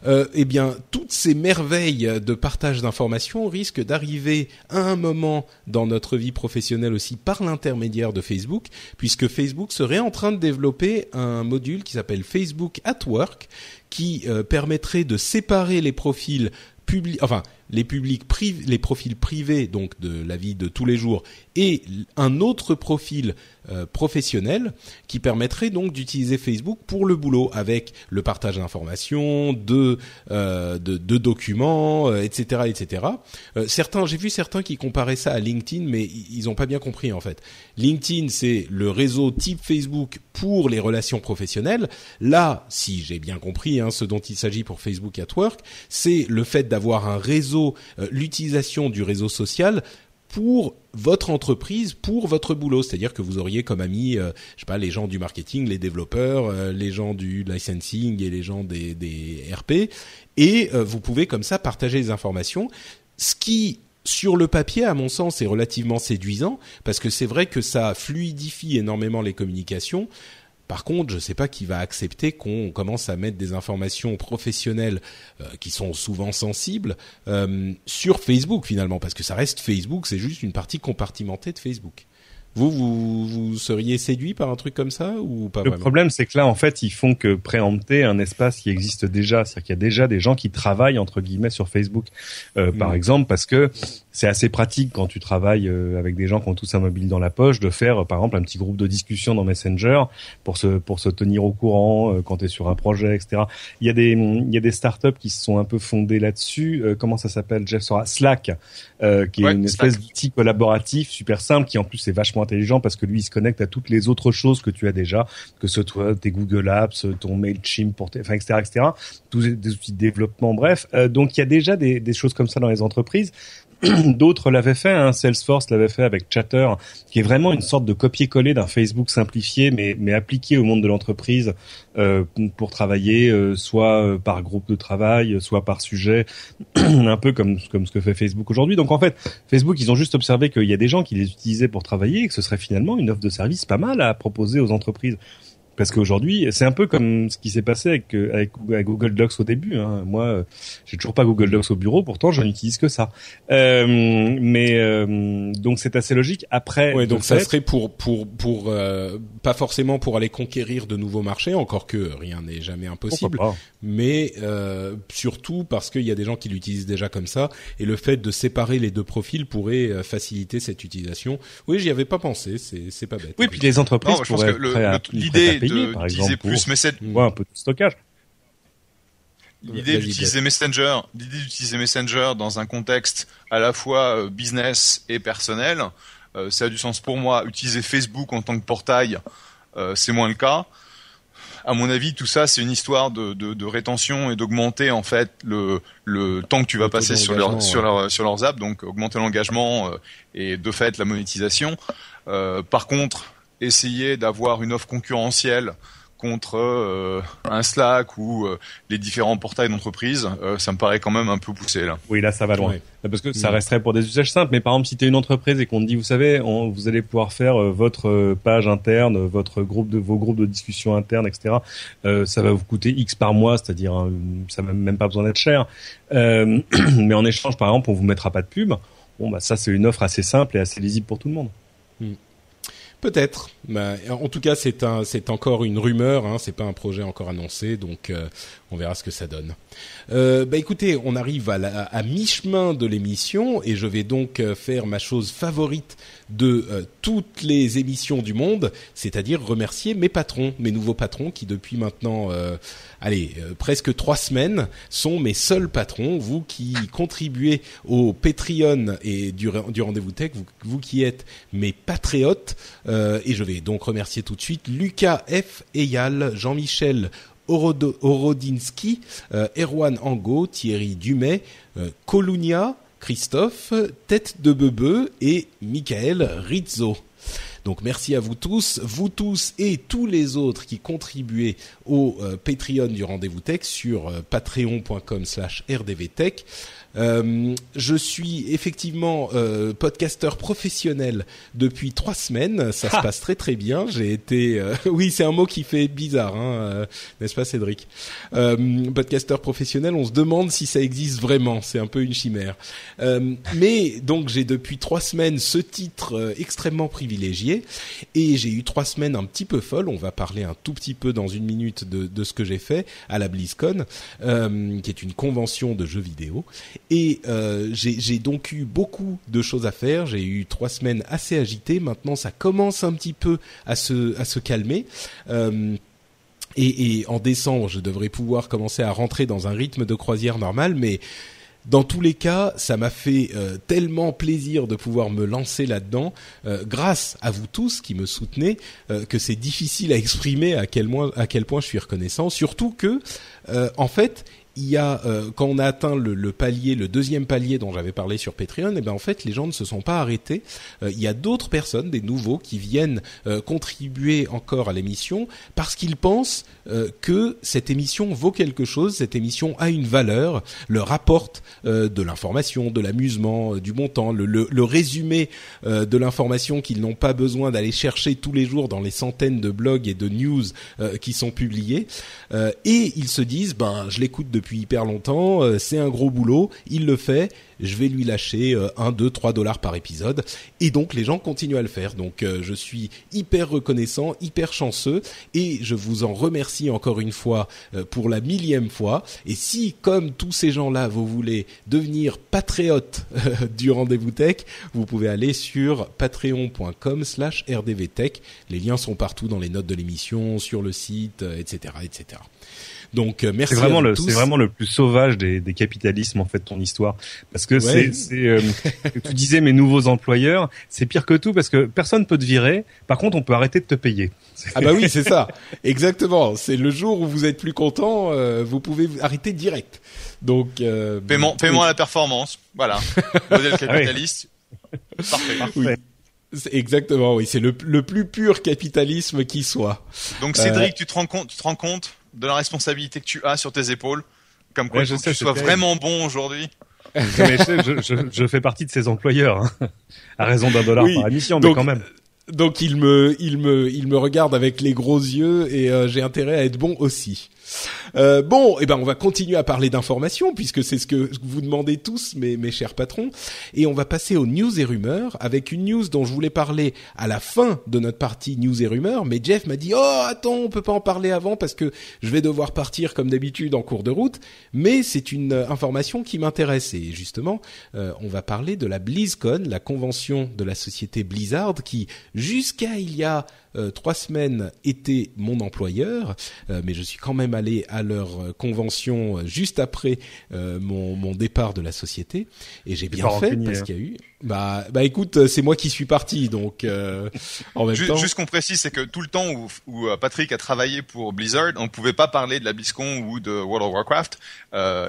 euh, eh bien, toutes ces merveilles de partage d'informations risquent d'arriver à un moment dans notre vie professionnelle aussi par l'intermédiaire de Facebook, puisque Facebook serait en train de développer un module qui s'appelle Facebook at Work, qui euh, permettrait de séparer les profils publics, enfin les publics les profils privés donc de la vie de tous les jours et un autre profil euh, professionnel qui permettrait donc d'utiliser Facebook pour le boulot avec le partage d'informations, de, euh, de, documents, etc., euh, etc. certains, j'ai vu certains qui comparaient ça à LinkedIn, mais ils n'ont pas bien compris en fait. LinkedIn, c'est le réseau type Facebook pour les relations professionnelles. Là, si j'ai bien compris, hein, ce dont il s'agit pour Facebook at Work, c'est le fait d'avoir un réseau, l'utilisation du réseau social pour votre entreprise, pour votre boulot. C'est-à-dire que vous auriez comme amis, euh, je sais pas, les gens du marketing, les développeurs, euh, les gens du licensing et les gens des, des RP, et euh, vous pouvez comme ça partager les informations. Ce qui sur le papier, à mon sens, est relativement séduisant parce que c'est vrai que ça fluidifie énormément les communications. Par contre, je ne sais pas qui va accepter qu'on commence à mettre des informations professionnelles euh, qui sont souvent sensibles euh, sur Facebook finalement, parce que ça reste Facebook, c'est juste une partie compartimentée de Facebook. Vous, vous, vous seriez séduit par un truc comme ça ou pas Le problème, c'est que là, en fait, ils font que préempter un espace qui existe déjà. C'est-à-dire qu'il y a déjà des gens qui travaillent entre guillemets sur Facebook, euh, par mm. exemple, parce que c'est assez pratique quand tu travailles euh, avec des gens qui ont tous un mobile dans la poche de faire par exemple un petit groupe de discussion dans Messenger pour se pour se tenir au courant euh, quand tu es sur un projet etc. Il y a des il y a des startups qui se sont un peu fondées là-dessus. Euh, comment ça s'appelle Jeff sera Slack qui est une espèce d'outil collaboratif super simple qui en plus est vachement intelligent parce que lui il se connecte à toutes les autres choses que tu as déjà que ce soit tes Google Apps ton Mailchimp pour enfin etc etc tous des outils de développement bref. Donc il y a déjà des, des choses comme ça dans les entreprises D'autres l'avaient fait, hein. Salesforce l'avait fait avec Chatter, qui est vraiment une sorte de copier-coller d'un Facebook simplifié, mais, mais appliqué au monde de l'entreprise euh, pour travailler, euh, soit euh, par groupe de travail, soit par sujet, un peu comme, comme ce que fait Facebook aujourd'hui. Donc en fait, Facebook, ils ont juste observé qu'il y a des gens qui les utilisaient pour travailler et que ce serait finalement une offre de service pas mal à proposer aux entreprises. Parce qu'aujourd'hui, c'est un peu comme ce qui s'est passé avec, euh, avec, Google Docs au début. Hein. Moi, euh, j'ai toujours pas Google Docs au bureau, pourtant j'en utilise que ça. Euh, mais euh, donc c'est assez logique. Après, ouais, donc ça serait pour pour pour euh, pas forcément pour aller conquérir de nouveaux marchés, encore que rien n'est jamais impossible, mais surtout parce qu'il y a des gens qui l'utilisent déjà comme ça, et le fait de séparer les deux profils pourrait faciliter cette utilisation. Oui, j'y avais pas pensé, c'est c'est pas bête. Oui, puis les entreprises non, pourraient l'idée d'utiliser plus Messenger. un peu de stockage. L'idée d'utiliser Messenger, l'idée d'utiliser Messenger dans un contexte à la fois euh, business et personnel, euh, ça a du sens pour moi. Utiliser Facebook en tant que portail, euh, c'est moins le cas. à mon avis, tout ça, c'est une histoire de, de, de rétention et d'augmenter en fait le, le temps que tu vas passer sur, leur, d'engagement, sur, ouais. leur, sur leurs apps, donc augmenter l'engagement euh, et de fait la monétisation. Euh, par contre, essayer d'avoir une offre concurrentielle contre euh, un Slack ou euh, les différents portails d'entreprise, euh, ça me paraît quand même un peu poussé là. Oui, là, ça va loin. Ouais. Parce que ça resterait pour des usages simples. Mais par exemple, si tu es une entreprise et qu'on te dit, vous savez, on- vous allez pouvoir faire euh, votre page interne, votre groupe de vos groupes de discussion interne, etc. euh, ça va vous coûter X par mois, c'est-à-dire hein, ça n'a même pas besoin d'être cher. Euh, mais en échange, par exemple, on vous mettra pas de pub. Bon, bah ça, c'est une offre assez simple et assez lisible pour tout le monde. Peut-être. Bah, en tout cas, c'est un, encore une rumeur. Hein, c'est pas un projet encore annoncé, donc euh, on verra ce que ça donne. Euh, bah écoutez, on arrive à, la- mi-chemin de l'émission et je vais donc euh, faire ma chose favorite de euh, toutes les émissions du monde, c'est-à-dire remercier mes patrons, mes nouveaux patrons qui depuis maintenant, allez, presque trois semaines sont mes seuls patrons. Vous qui contribuez au Patreon et du, rendez-vous tech, vous, qui êtes mes patriotes, et je vais donc remercier tout de suite Lucas F. Eyal, Jean-Michel Orodinski, euh, Erwan Ango, Thierry Dumais, euh, Colunia, Christophe, Tête de Bebeu et Michael Rizzo. Donc merci à vous tous, vous tous et tous les autres qui contribuez au euh, Patreon du Rendez-vous Tech sur patreon.com slash rdvtech. Euh, je suis effectivement euh, podcasteur professionnel depuis trois semaines. Ça se passe très très bien. J'ai été, euh, oui, c'est un mot qui fait bizarre, hein, euh, n'est-ce pas, Cédric? Euh, Podcasteur professionnel, on se demande si ça existe vraiment. C'est un peu une chimère. Euh, mais donc j'ai depuis trois semaines ce titre extrêmement privilégié et j'ai eu trois semaines un petit peu folles. On va parler un tout petit peu dans une minute de, de ce que j'ai fait à la BlizzCon, euh, qui est une convention de jeux vidéo. Et euh, j'ai donc eu beaucoup de choses à faire. J'ai eu trois semaines assez agitées. Maintenant, ça commence un petit peu à se à se calmer. Euh, et, et en décembre, je devrais pouvoir commencer à rentrer dans un rythme de croisière normal, mais dans tous les cas, ça m'a fait euh, tellement plaisir de pouvoir me lancer là-dedans, euh, grâce à vous tous qui me soutenez, euh, que c'est difficile à exprimer à quel, point, à quel point je suis reconnaissant. Surtout que, euh, en fait, il y a euh, quand on a atteint le, le palier, le deuxième palier dont j'avais parlé sur Patreon, et ben en fait les gens ne se sont pas arrêtés. Euh, il y a d'autres personnes, des nouveaux, qui viennent euh, contribuer encore à l'émission parce qu'ils pensent euh, que cette émission vaut quelque chose, cette émission a une valeur, leur apporte euh, de l'information, de l'amusement, euh, du bon temps, le, le, le résumé de l'information qu'ils n'ont pas besoin d'aller chercher tous les jours dans les centaines de blogs et de news qui sont publiés. Et ils se disent, ben je l'écoute depuis hyper longtemps, euh, c'est un gros boulot, il le fait, je vais lui lâcher euh, 1, 2, 3 dollars par épisode. Et donc les gens continuent à le faire. Donc euh, je suis hyper reconnaissant, hyper chanceux et je vous en remercie encore une fois euh, pour la millième fois. Et si, comme tous ces gens-là, vous voulez devenir patriote du rendez-vous tech, vous pouvez aller sur patreon.com slash rdvtech. Les liens sont partout dans les notes de l'émission, sur le site, etc., etc. Donc euh, merci C'est vraiment le, tous. c'est vraiment le plus sauvage des, des capitalismes en fait ton histoire, parce que Ouais. c'est, c'est, euh, tu disais mes nouveaux employeurs, c'est pire que tout parce que personne peut te virer. Par contre, on peut arrêter de te payer. Ah bah oui, c'est ça. Exactement. C'est le jour où vous êtes plus content, euh, vous pouvez arrêter direct. Donc euh, Paiement, paiement à la performance. Voilà. Modèle capitaliste. Parfait. oui. C'est Exactement, oui, c'est le, le plus pur capitalisme qui soit. Donc Euh, Cédric, tu te rends compte, tu te rends compte de la responsabilité que tu as sur tes épaules, comme quoi Ouais, je faut que sais, tu c'est sois terrible. vraiment bon aujourd'hui. Mais je, sais, je, je, je fais partie de ces employeurs, hein. à raison d'un dollar Oui, par émission, mais donc- quand même. Donc il me, il me, il me regarde avec les gros yeux et euh, j'ai intérêt à être bon aussi. Euh, bon, eh ben on va continuer à parler d'informations puisque c'est ce que vous demandez tous, mes, mes chers patrons, et on va passer aux news et rumeurs avec une news dont je voulais parler à la fin de notre partie news et rumeurs, mais Jeff m'a dit oh attends on peut pas en parler avant parce que je vais devoir partir comme d'habitude en cours de route, mais c'est une euh, information qui m'intéresse. Et justement euh, on va parler de la BlizzCon, la convention de la société Blizzard qui jusqu'à il y a euh, trois semaines était mon employeur, euh, mais je suis quand même allé à leur euh, convention juste après mon, mon, départ de la société et j'ai bien fait parce qu'il y a eu. Bah, bah écoute, c'est moi qui suis parti, donc en même juste, temps. Juste qu'on précise, c'est que tout le temps où, où, Patrick a travaillé pour Blizzard, on ne pouvait pas parler de la BlizzCon ou de World of Warcraft,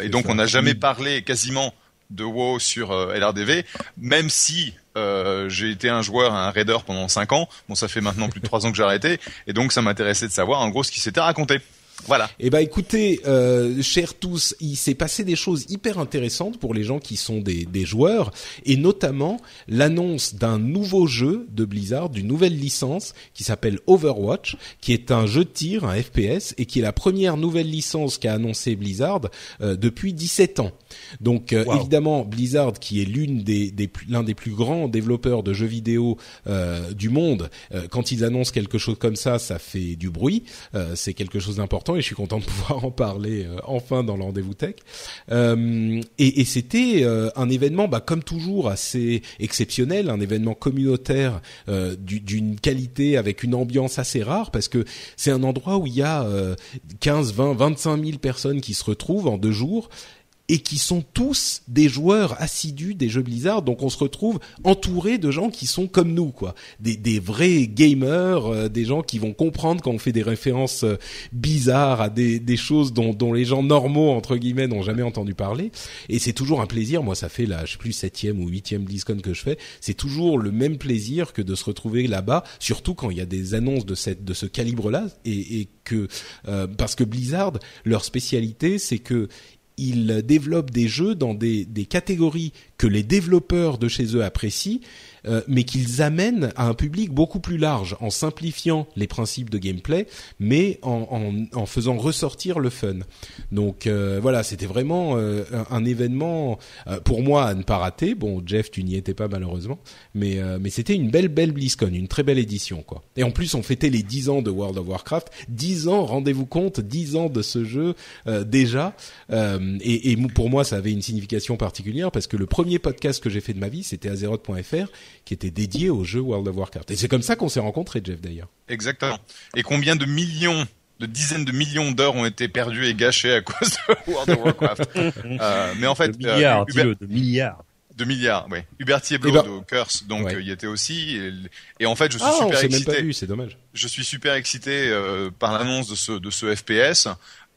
et donc on n'a jamais parlé quasiment de WoW sur LRDV, même si euh, j'ai été un joueur, un raider pendant 5 ans. Bon, ça fait maintenant plus de 3 ans que j'ai arrêté, et donc ça m'intéressait de savoir en gros ce qui s'était raconté. Voilà. Eh ben écoutez, euh, chers tous, il s'est passé des choses hyper intéressantes pour les gens qui sont des, des joueurs, et notamment l'annonce d'un nouveau jeu de Blizzard, d'une nouvelle licence qui s'appelle Overwatch, qui est un jeu de tir, un FPS, et qui est la première nouvelle licence qu'a annoncé Blizzard euh, depuis 17 ans. Donc euh, évidemment, Blizzard, qui est l'une des, des l'un des plus grands développeurs de jeux vidéo euh, du monde, quand ils annoncent quelque chose comme ça, ça fait du bruit, c'est quelque chose d'important et je suis content de pouvoir en parler euh, enfin dans le rendez-vous tech. Euh, et, c'était euh, un événement, bah, comme toujours, assez exceptionnel, un événement communautaire d'une qualité avec une ambiance assez rare parce que c'est un endroit où il y a 15, 20, 25 000 personnes qui se retrouvent en deux jours et qui sont tous des joueurs assidus des jeux Blizzard. Donc on se retrouve entouré de gens qui sont comme nous, quoi, des, des vrais gamers, euh, des gens qui vont comprendre quand on fait des références euh, bizarres à des, des choses dont, dont les gens normaux entre guillemets n'ont jamais entendu parler. Et c'est toujours un plaisir. Moi, ça fait la, je sais plus septième ou huitième BlizzCon que je fais. C'est toujours le même plaisir que de se retrouver là-bas, surtout quand il y a des annonces de cette de ce calibre-là et, et que euh, parce que Blizzard, leur spécialité, c'est que ils développent des jeux dans des catégories que les développeurs de chez eux apprécient euh, mais qu'ils amènent à un public beaucoup plus large en simplifiant les principes de gameplay, mais en, en, faisant ressortir le fun. Donc euh, voilà, c'était vraiment euh, un, événement pour moi à ne pas rater. Bon, Jeff, tu n'y étais pas malheureusement, mais mais c'était une belle belle BlizzCon, une très belle édition quoi. Et en plus, on fêtait les 10 ans de World of Warcraft, 10 ans, rendez-vous compte, 10 ans de ce jeu déjà. et pour moi, ça avait une signification particulière parce que le premier podcast que j'ai fait de ma vie, c'était Azeroth.fr qui était dédié au jeu World of Warcraft. Et c'est comme ça qu'on s'est rencontrés, Jeff, d'ailleurs. Exactement. Et combien de millions de dizaines de millions d'heures ont été perdues et gâchées à cause de World of Warcraft. euh, mais en fait, de milliards, euh, de milliards. De milliards, oui. Hubert Thieblo eh ben, de Curse, donc il y était aussi. Et, en fait, je suis ah, super excité. c'est dommage. Je suis super excité euh, par l'annonce de ce de ce FPS.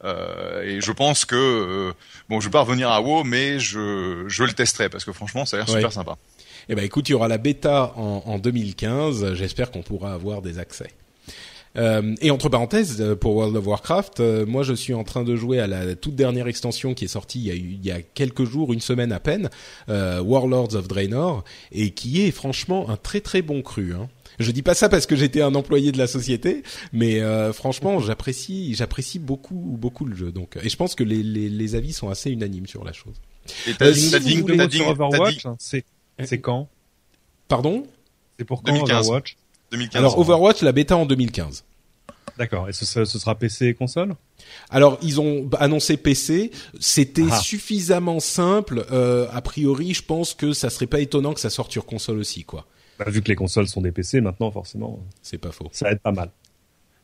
Euh, et je pense que euh, bon, je vais pas revenir à WoW, mais je je le testerai parce que franchement, ça a l'air super sympa. Eh ben écoute, il y aura la bêta en, en 2015. J'espère qu'on pourra avoir des accès. Euh, et entre parenthèses, pour World of Warcraft, euh, moi je suis en train de jouer à la toute dernière extension qui est sortie il y a, il y a quelques jours, une semaine à peine, euh, Warlords of Draenor, et qui est franchement un très très bon cru. Hein. Je dis pas ça parce que j'étais un employé de la société, mais euh, franchement, j'apprécie, j'apprécie beaucoup, beaucoup le jeu. Donc, et je pense que les, les, les avis sont assez unanimes sur la chose. Et t'as, dit, dit, Overwatch, c'est c'est quand? Pardon? C'est pour quand Overwatch? 2015. Alors Overwatch, la bêta en 2015. D'accord. Et ce, ce, sera PC et console? Alors ils ont annoncé PC. C'était ah. suffisamment simple. Euh, a priori, je pense que ça serait pas étonnant que ça sorte sur console aussi, quoi. Bah, vu que les consoles sont des PC maintenant, forcément. C'est pas faux. Ça aide pas mal.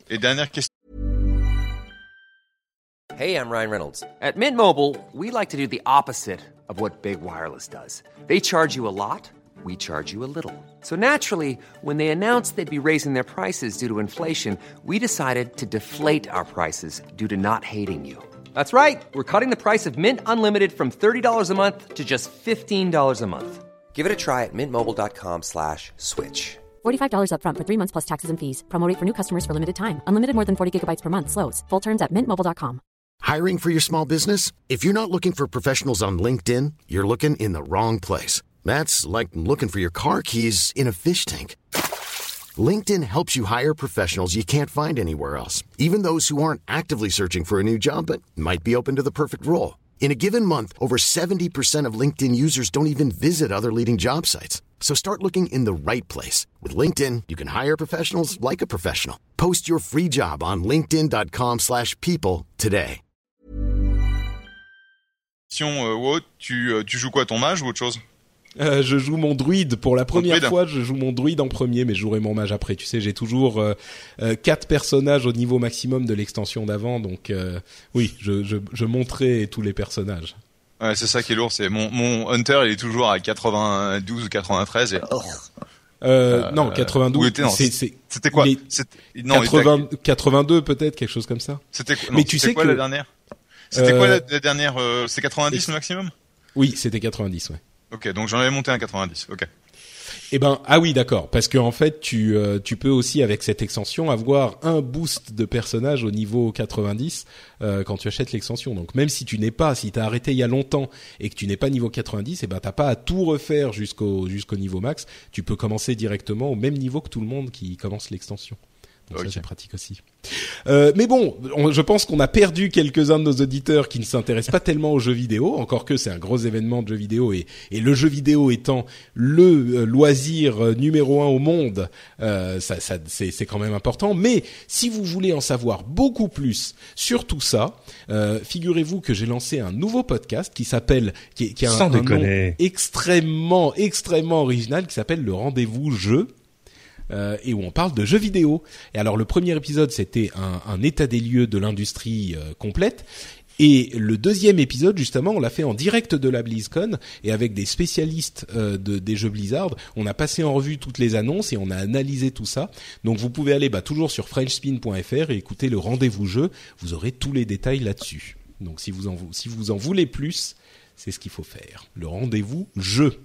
Et dernière question. Hey, I'm Ryan Reynolds. At Mint Mobile, we like to do the opposite of what Big Wireless does. They charge you a lot, we charge you a little. So naturally, when they announced they'd be raising their prices due to inflation, we decided to deflate our prices due to not hating you. That's right. We're cutting the price of Mint Unlimited from $30 a month to just $15 a month. Give it a try at mintmobile.com slash switch. $45 upfront for three months plus taxes and fees. Promote for new customers for limited time. Unlimited more than 40 gigabytes per month. Slows. Full terms at mintmobile.com. Hiring for your small business? If you're not looking for professionals on LinkedIn, you're looking in the wrong place. That's like looking for your car keys in a fish tank. LinkedIn helps you hire professionals you can't find anywhere else, even those who aren't actively searching for a new job but might be open to the perfect role. In a given month, over 70% of LinkedIn users don't even visit other leading job sites. So start looking in the right place. With LinkedIn, you can hire professionals like a professional. Post your free job on linkedin.com slash people today. Si Euh, tu, euh, tu joues quoi, ton mage ou autre chose Euh, je joue mon druide pour la première druide. fois. Je joue mon druide en premier, mais je jouerai mon mage après. Tu sais, j'ai toujours euh, euh, quatre personnages au niveau maximum de l'extension d'avant, donc euh, oui, je, je, je monterai tous les personnages. Ouais, c'est ça qui est lourd. C'est mon, mon Hunter, il est toujours à 92 ou 93 et Euh, non, où 92. était, non, c'est c'est c'était quoi C'était- Non, il était à- 80, 82 peut-être quelque chose comme ça. C'était quoi Mais non, tu c'était sais quoi que- la dernière C'était quoi la, la dernière euh, C'est 90 le maximum Oui, c'était 90, ouais. Ok, donc j'en avais monté un 90. Ok. Eh ben ah oui d'accord parce que en fait tu euh, tu peux aussi avec cette extension avoir un boost de personnages au niveau 90 euh, quand tu achètes l'extension donc même si tu n'es pas si t'as arrêté il y a longtemps et que tu n'es pas niveau 90 eh ben t'as pas à tout refaire jusqu'au jusqu'au niveau max tu peux commencer directement au même niveau que tout le monde qui commence l'extension donc Ok. ça c'est pratique aussi euh, mais bon, on- je pense qu'on a perdu quelques-uns de nos auditeurs qui ne s'intéressent pas tellement aux jeux vidéo, encore que c'est un gros événement de jeux vidéo et, et le jeu vidéo étant le euh, loisir euh, numéro un au monde, euh, ça, ça, c'est, quand même important. Mais si vous voulez en savoir beaucoup plus sur tout ça, euh, figurez-vous que j'ai lancé un nouveau podcast qui s'appelle, qui, est- qui a un, un nom extrêmement, extrêmement original qui s'appelle le rendez-vous jeu euh, et où on parle de jeux vidéo. Et alors le premier épisode c'était un, état des lieux de l'industrie euh, complète. Et le deuxième épisode, justement, on l'a fait en direct de la BlizzCon et avec des spécialistes euh, de, des jeux Blizzard. On a passé en revue toutes les annonces et on a analysé tout ça. Donc vous pouvez aller bah, toujours sur frenchspin.fr et écouter le rendez-vous jeu. Vous aurez tous les détails là-dessus. Donc si vous en, si vous en voulez plus, c'est ce qu'il faut faire. Le rendez-vous jeu.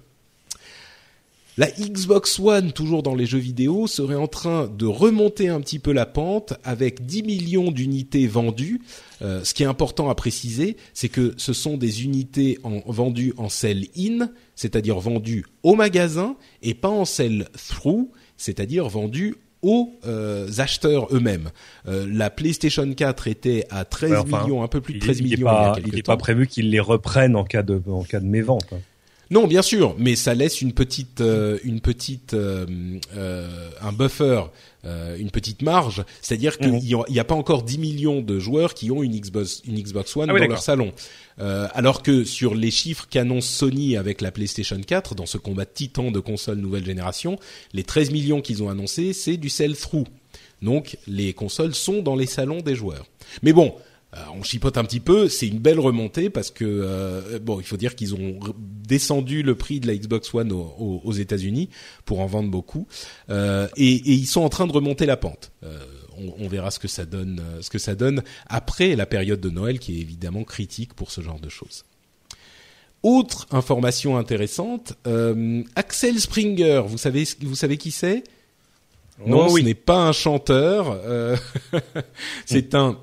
La Xbox One, toujours dans les jeux vidéo, serait en train de remonter un petit peu la pente avec 10 millions d'unités vendues. Euh, ce qui est important à préciser, c'est que ce sont des unités en, vendues en sell-in, c'est-à-dire vendues au magasin, et pas en sell-through, c'est-à-dire vendues aux euh, acheteurs eux-mêmes. Euh, la PlayStation 4 était à 13 Ouais, enfin, millions, un peu plus de Il- 13 il, est millions il y a il quelques est temps. pas prévu qu'ils les reprennent en cas de en cas de mévente. Non, bien sûr, mais ça laisse une petite, euh, une petite, euh, euh, un buffer, euh, une petite marge. C'est-à-dire qu'il Mhm. n'y a, y a pas encore 10 millions de joueurs qui ont une Xbox, une Xbox One Ah oui, dans leur salon. Alors que sur les chiffres qu'annonce Sony avec la PlayStation 4, dans ce combat titan de consoles nouvelle génération, les 13 millions qu'ils ont annoncés, c'est du sell-through. Donc les consoles sont dans les salons des joueurs. Mais bon, on chipote un petit peu, c'est une belle remontée parce que euh, bon, il faut dire qu'ils ont descendu le prix de la Xbox One au- au- aux États-Unis pour en vendre beaucoup, Euh, et, et ils sont en train de remonter la pente. Euh, on, on verra ce que ça donne, euh, ce que ça donne après la période de Noël qui est évidemment critique pour ce genre de choses. Autre information intéressante, euh, Axel Springer, vous savez, vous savez qui c'est? Non, Oh ce oui. n'est pas un chanteur. euh, c'est un,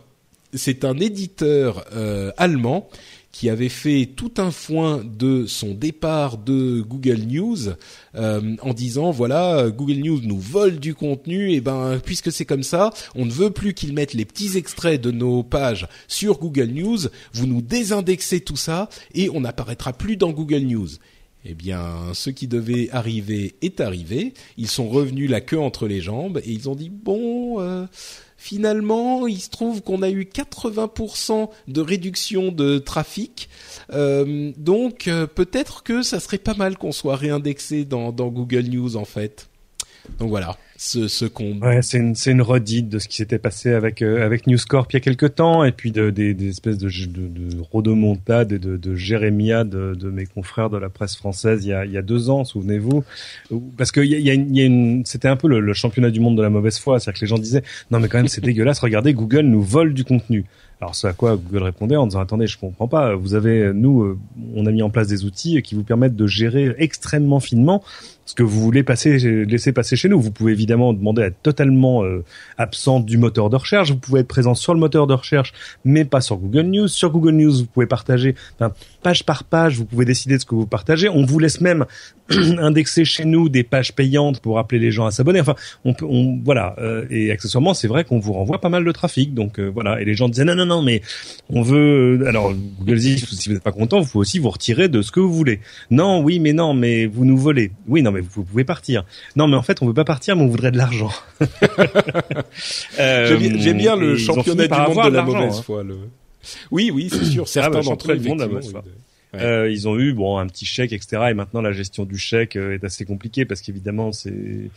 c'est un éditeur euh, allemand qui avait fait tout un foin de son départ de Google News euh, en disant voilà Google News nous vole du contenu et ben puisque c'est comme ça on ne veut plus qu'ils mettent les petits extraits de nos pages sur Google News vous nous désindexez tout ça et on n'apparaîtra plus dans Google News eh bien, ce qui devait arriver est arrivé. Ils sont revenus la queue entre les jambes et ils ont dit bon, euh, finalement, il se trouve qu'on a eu 80% de réduction de trafic. Euh, donc, euh, peut-être que ça serait pas mal qu'on soit réindexé dans, dans Google News en fait. Donc voilà, ce, ce qu'on Ouais, c'est une, une redite de ce qui s'était passé avec euh, avec News Corp il y a quelques temps, et puis de, des, des espèces de, de, de rodomontades et de, de jérémiades de, de mes confrères de la presse française il y a, il y a deux ans, souvenez-vous, parce que y a, y a une, y a une- c'était un peu le, le championnat du monde de la mauvaise foi, c'est-à-dire que les gens disaient non mais quand même c'est dégueulasse, regardez Google nous vole du contenu. Alors ce à quoi Google répondait en disant attendez je comprends pas, vous avez nous euh, on a mis en place des outils qui vous permettent de gérer extrêmement finement ce que vous voulez passer, laisser passer chez nous. Vous pouvez évidemment demander à être totalement euh, absent du moteur de recherche. Vous pouvez être présent sur le moteur de recherche, mais pas sur Google News. Sur Google News, vous pouvez partager page par page. Vous pouvez décider de ce que vous partagez. On vous laisse même indexer chez nous des pages payantes pour appeler les gens à s'abonner. Enfin, on peut, on, voilà. Euh, et accessoirement, c'est vrai qu'on vous renvoie pas mal de trafic. Donc euh, voilà. Et les gens disaient non, non, non, mais on veut. euh, Alors Google dit si vous n'êtes pas content, vous pouvez aussi vous retirer de ce que vous voulez. Non, oui, mais non, mais vous nous volez. Oui, non, mais vous, pouvez partir. Non, mais en fait, on veut pas partir, mais on voudrait de l'argent. Euh, J'aime bien, le championnat du monde de la mauvaise hein. foi. Le... Oui, oui, c'est sûr. Certains bah, d'entre eux, effectivement, oui. Euh, ils ont eu bon un petit chèque, etc. Et maintenant la gestion du chèque euh, est assez compliquée parce qu'évidemment c'est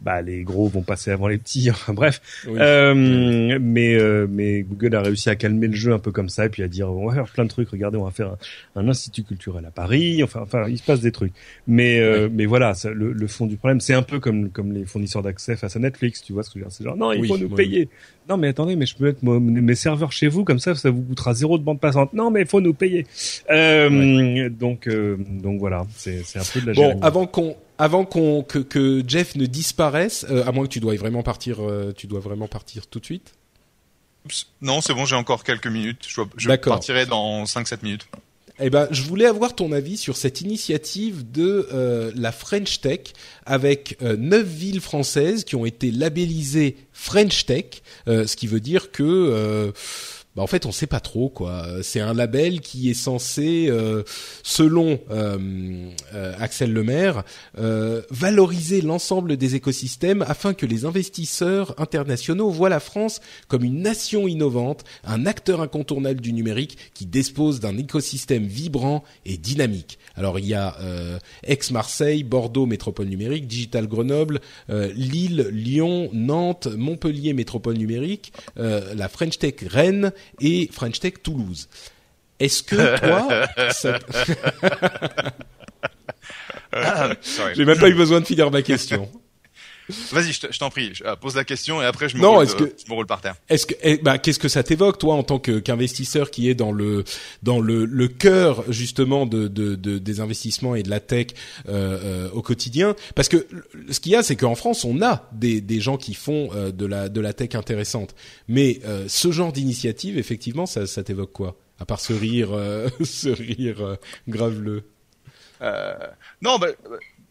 bah les gros vont passer avant les petits. Enfin bref. Euh, mais euh, mais Google a réussi à calmer le jeu un peu comme ça et puis à dire on va faire plein de trucs. Regardez, on va faire un, institut culturel à Paris. Enfin enfin il se passe des trucs. Mais euh, mais voilà, ça, le, le, fond du problème c'est un peu comme comme les fournisseurs d'accès face à Netflix. Tu vois ce que je veux dire C'est genre non il faut nous payer. Non mais attendez mais je peux mettre mes serveurs chez vous comme ça ça vous coûtera zéro de bande passante. Non mais il faut nous payer. Euh, donc, euh, donc voilà, c'est un peu de la. Bon, avant qu'on avant qu'on que, que, Jeff ne disparaisse, euh, à moins que tu dois vraiment partir, euh, tu dois vraiment partir tout de suite. Non, c'est bon, j'ai encore quelques minutes. Je, je partirai dans 5-7 minutes. Eh ben, je voulais avoir ton avis sur cette initiative de la French Tech avec neuf villes françaises qui ont été labellisées French Tech, ce qui veut dire que bah en fait on sait pas trop quoi. C'est un label qui est censé, euh, selon euh, euh, Axel Lemaire, valoriser l'ensemble des écosystèmes afin que les investisseurs internationaux voient la France comme une nation innovante, un acteur incontournable du numérique qui dispose d'un écosystème vibrant et dynamique. Alors il y a Aix-Marseille, Bordeaux Métropole numérique, Digital Grenoble, Lille, Lyon, Nantes, Montpellier Métropole numérique, la French Tech Rennes et French Tech Toulouse. Est-ce que toi, ça... j'ai même pas eu besoin de finir ma question. Vas-y, je t'en prie, euh, pose la question et après je me, roule, est-ce que, je me roule par terre. Est-ce que, eh, bah, qu'est-ce que ça t'évoque toi en tant qu'investisseur qui est dans le dans le, le cœur justement de, de, de, des investissements et de la tech euh, euh, au quotidien? Parce que ce qu'il y a, c'est qu'en France, on a des, des gens qui font euh, de la de la tech intéressante, mais euh, ce genre d'initiative, effectivement, ça, ça t'évoque quoi? À part ce rire, ce rire graveleux. non, bah,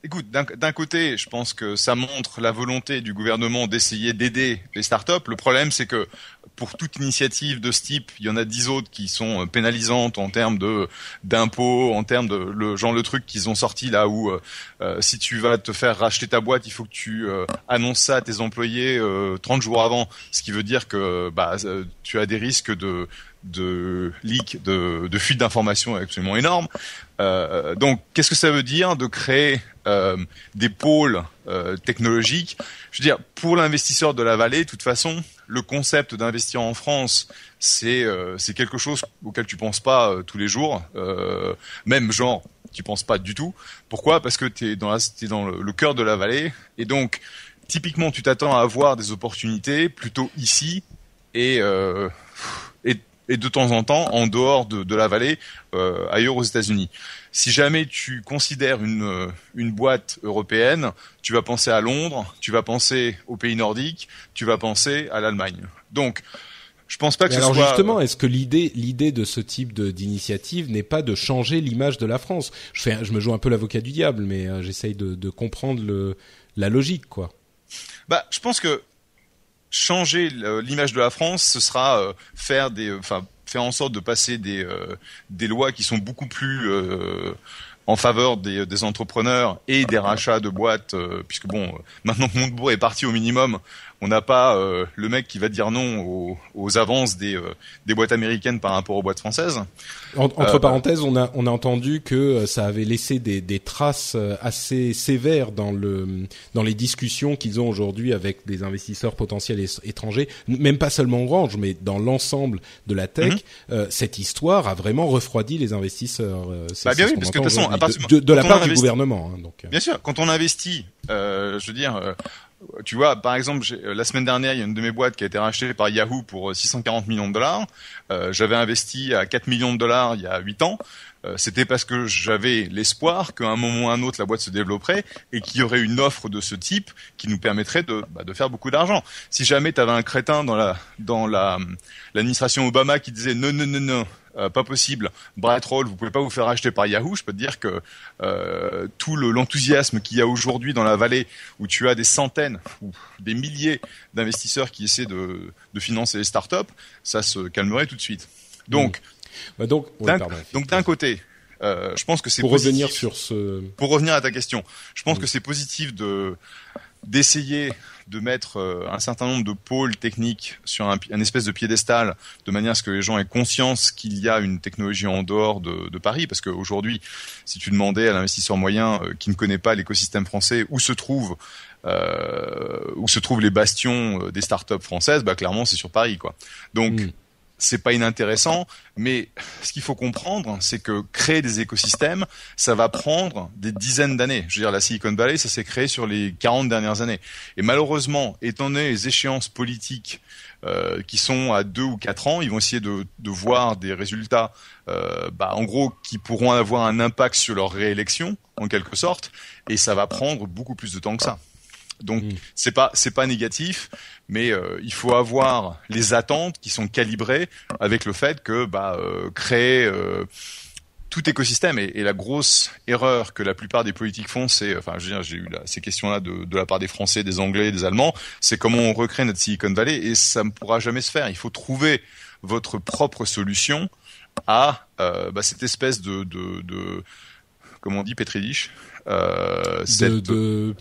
Écoute, d'un côté, je pense que ça montre la volonté du gouvernement d'essayer d'aider les startups. Le problème, c'est que pour toute initiative de ce type, il y en a dix autres qui sont euh, pénalisantes en termes de d'impôts, en termes de le genre le truc qu'ils ont sorti là où euh, euh, si tu vas te faire racheter ta boîte, il faut que tu annonces ça à tes employés 30 jours avant, ce qui veut dire que bah tu as des risques de de leak, de, de fuite d'informations absolument énormes. Euh, donc, qu'est-ce que ça veut dire de créer euh, des pôles euh, technologiques? Je veux dire, pour l'investisseur de la vallée, de toute façon, le concept d'investir en France, c'est c'est quelque chose auquel tu penses pas tous les jours, même genre tu penses pas du tout. Pourquoi? Parce que tu es dans, la, dans le, cœur de la vallée. Et donc typiquement tu t'attends à avoir des opportunités plutôt ici. Et et de temps en temps en dehors de, la vallée, euh, ailleurs aux États-Unis. Si jamais tu considères une, euh, une boîte européenne, tu vas penser à Londres, tu vas penser aux pays nordiques, tu vas penser à l'Allemagne. Donc, je pense pas que ce alors soit... justement, est-ce que l'idée, l'idée de ce type d'initiative n'est pas de changer l'image de la France? Je, fais, je me joue un peu l'avocat du diable, mais euh, j'essaye de, de comprendre le, la logique, quoi. Bah, je pense que changer l'image de la France, ce sera euh, faire des, enfin, faire en sorte de passer des euh, des lois qui sont beaucoup plus euh, en faveur des, des, entrepreneurs et des rachats de boîtes, puisque bon, maintenant que Montebourg est parti au minimum, on n'a pas euh, le mec qui va dire non aux, aux avances des, euh, des boîtes américaines par rapport aux boîtes françaises. entre euh, parenthèses, on a, on a entendu que ça avait laissé des, des traces assez sévères dans, le, dans les discussions qu'ils ont aujourd'hui avec des investisseurs potentiels étrangers, même pas seulement Orange, mais dans l'ensemble de la tech. Mhm. cette histoire a vraiment refroidi les investisseurs. Bah bien oui, parce que de toute façon, de, de, la part du gouvernement. Hein, donc. Bien sûr, quand on investit, je veux dire tu vois, par exemple, euh, la semaine dernière, il y a une de mes boîtes qui a été rachetée par Yahoo pour 640 euh, millions de dollars. Euh, j'avais investi à 4 millions de dollars il y a 8 ans. C'était parce que j'avais l'espoir qu'à un moment ou à un autre, la boîte se développerait et qu'il y aurait une offre de ce type qui nous permettrait de, bah, de faire beaucoup d'argent. Si jamais tu avais un crétin dans la dans la l'administration Obama qui disait non non non non euh, pas possible. Bright Roll, vous pouvez pas vous faire acheter par Yahoo. Je peux te dire que euh, tout l'enthousiasme qu'il y a aujourd'hui dans la vallée, où tu as des centaines ou des milliers d'investisseurs qui essaient de, de, financer les startups, ça se calmerait tout de suite. Donc, mmh. Bah donc, donc d'un côté, euh, je pense que c'est pour revenir sur ce. Pour revenir à ta question, je pense que c'est positif de d'essayer de mettre euh, un certain nombre de pôles techniques sur un, un, espèce de piédestal, de manière à ce que les gens aient conscience qu'il y a une technologie en dehors de, de Paris, parce qu'aujourd'hui, si tu demandais à l'investisseur moyen euh, qui ne connaît pas l'écosystème français où se trouve euh, où se trouvent les bastions des startups françaises, bah clairement c'est sur Paris quoi. Donc mm c'est pas inintéressant, mais ce qu'il faut comprendre, c'est que créer des écosystèmes, ça va prendre des dizaines d'années. Je veux dire, la Silicon Valley, ça s'est créé sur les 40 dernières années. Et malheureusement, étant donné les échéances politiques euh, qui sont à deux ou quatre ans, ils vont essayer de, voir des résultats, euh, bah, en gros, qui pourront avoir un impact sur leur réélection, en quelque sorte, et ça va prendre beaucoup plus de temps que ça. Donc mm. c'est pas c'est pas négatif, mais euh, il faut avoir les attentes qui sont calibrées avec le fait que bah, euh, créer euh, tout écosystème et, la grosse erreur que la plupart des politiques font, c'est, enfin, je veux dire, j'ai eu ces questions-là de, de, la part des Français, des Anglais, des Allemands, c'est comment on recrée notre Silicon Valley et ça ne pourra jamais se faire. Il faut trouver votre propre solution à bah, cette espèce de, de, de, comment on dit, pétridiche, euh, cette, de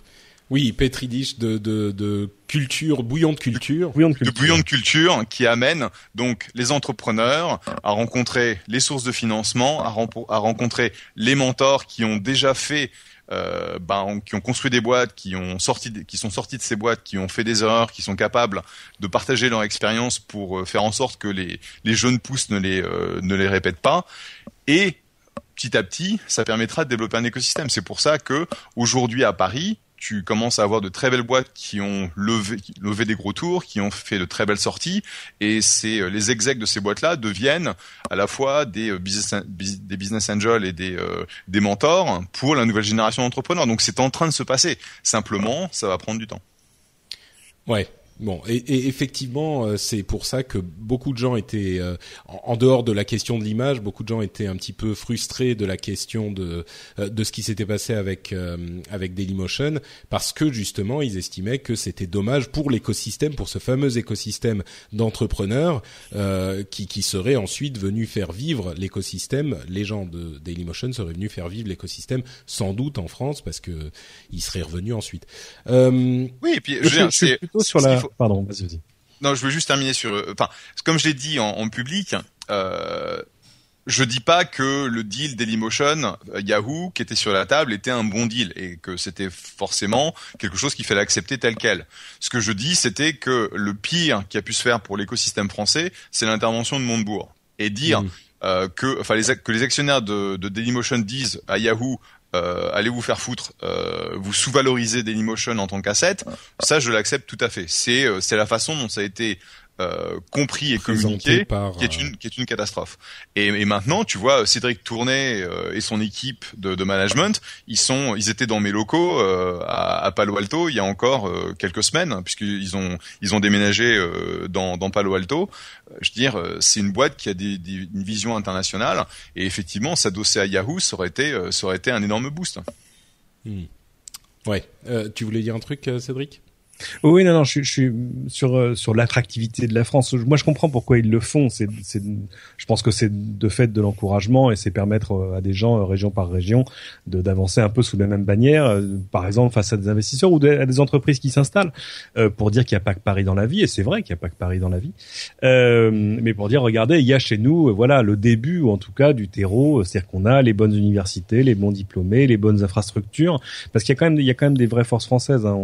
oui, Petri dish de, de, de, culture, bouillon de culture. Bouillon de culture. De bouillon de culture qui amène donc les entrepreneurs à rencontrer les sources de financement, à, à rencontrer les mentors qui ont déjà fait euh, ben, qui ont construit des boîtes, qui ont sorti, qui sont sortis de ces boîtes, qui ont fait des erreurs, qui sont capables de partager leur expérience pour euh, faire en sorte que les, les jeunes pousses ne les, euh, ne les répètent pas. Et petit à petit, ça permettra de développer un écosystème. C'est pour ça que aujourd'hui à Paris, tu commences à avoir de très belles boîtes qui ont levé, levé des gros tours, qui ont fait de très belles sorties, et c'est euh, les execs de ces boîtes-là deviennent à la fois des euh, business, des business angels et des, euh, des mentors pour la nouvelle génération d'entrepreneurs. Donc c'est en train de se passer. Simplement, ça va prendre du temps. Ouais, Bon, et, et effectivement, euh, c'est pour ça que beaucoup de gens étaient, euh, en, dehors de la question de l'image, beaucoup de gens étaient un petit peu frustrés de la question de euh, de ce qui s'était passé avec avec Dailymotion, parce que justement, ils estimaient que c'était dommage pour l'écosystème, pour ce fameux écosystème d'entrepreneurs qui qui serait ensuite venu faire vivre l'écosystème. Les gens de Dailymotion seraient venus faire vivre l'écosystème, sans doute en France, parce que ils seraient revenus ensuite. oui, et puis je, je suis plutôt sur la Pardon, vas-y. Non, je veux juste terminer sur. Euh, enfin, comme je l'ai dit en, en public, euh, je dis pas que le deal Dailymotion euh, Yahoo qui était sur la table était un bon deal et que c'était forcément quelque chose qu'il fallait accepter tel quel. Ce que je dis, c'était que le pire qui a pu se faire pour l'écosystème français, c'est l'intervention de Montebourg et dire mmh. euh, que, enfin, les, que les actionnaires de, de Dailymotion disent à Yahoo euh, allez vous faire foutre, euh, vous sous-valorisez Dailymotion en tant qu'asset, ça je l'accepte tout à fait. C'est euh, c'est la façon dont ça a été euh, compris et communiqué qui est une qui est une catastrophe. Et, et maintenant, tu vois, Cédric Tournet euh, et son équipe de, de, management, ils sont ils étaient dans mes locaux euh, à, à, Palo Alto il y a encore quelques semaines, hein, puisqu'ils ont ils ont déménagé dans, dans Palo Alto. Je veux dire, c'est une boîte qui a des, des, une vision internationale et effectivement, s'adosser à Yahoo, ça aurait été ça aurait été un énorme boost. Hmm. Ouais. tu voulais dire un truc, Cédric? Oui, non, non, je, je suis sur euh, sur l'attractivité de la France. Moi, je comprends pourquoi ils le font. C'est, c'est, je pense que c'est de fait de l'encouragement et c'est permettre euh, à des gens, euh, région par région, de d'avancer un peu sous la même bannière. Par exemple, face à des investisseurs ou à des entreprises qui s'installent, pour dire qu'il n'y a pas que Paris dans la vie. Et c'est vrai qu'il n'y a pas que Paris dans la vie. Mais pour dire, regardez, il y a chez nous, voilà, le début ou en tout cas du terreau, c'est-à-dire qu'on a les bonnes universités, les bons diplômés, les bonnes infrastructures, parce qu'il y a quand même, il y a quand même des vraies forces françaises. Hein.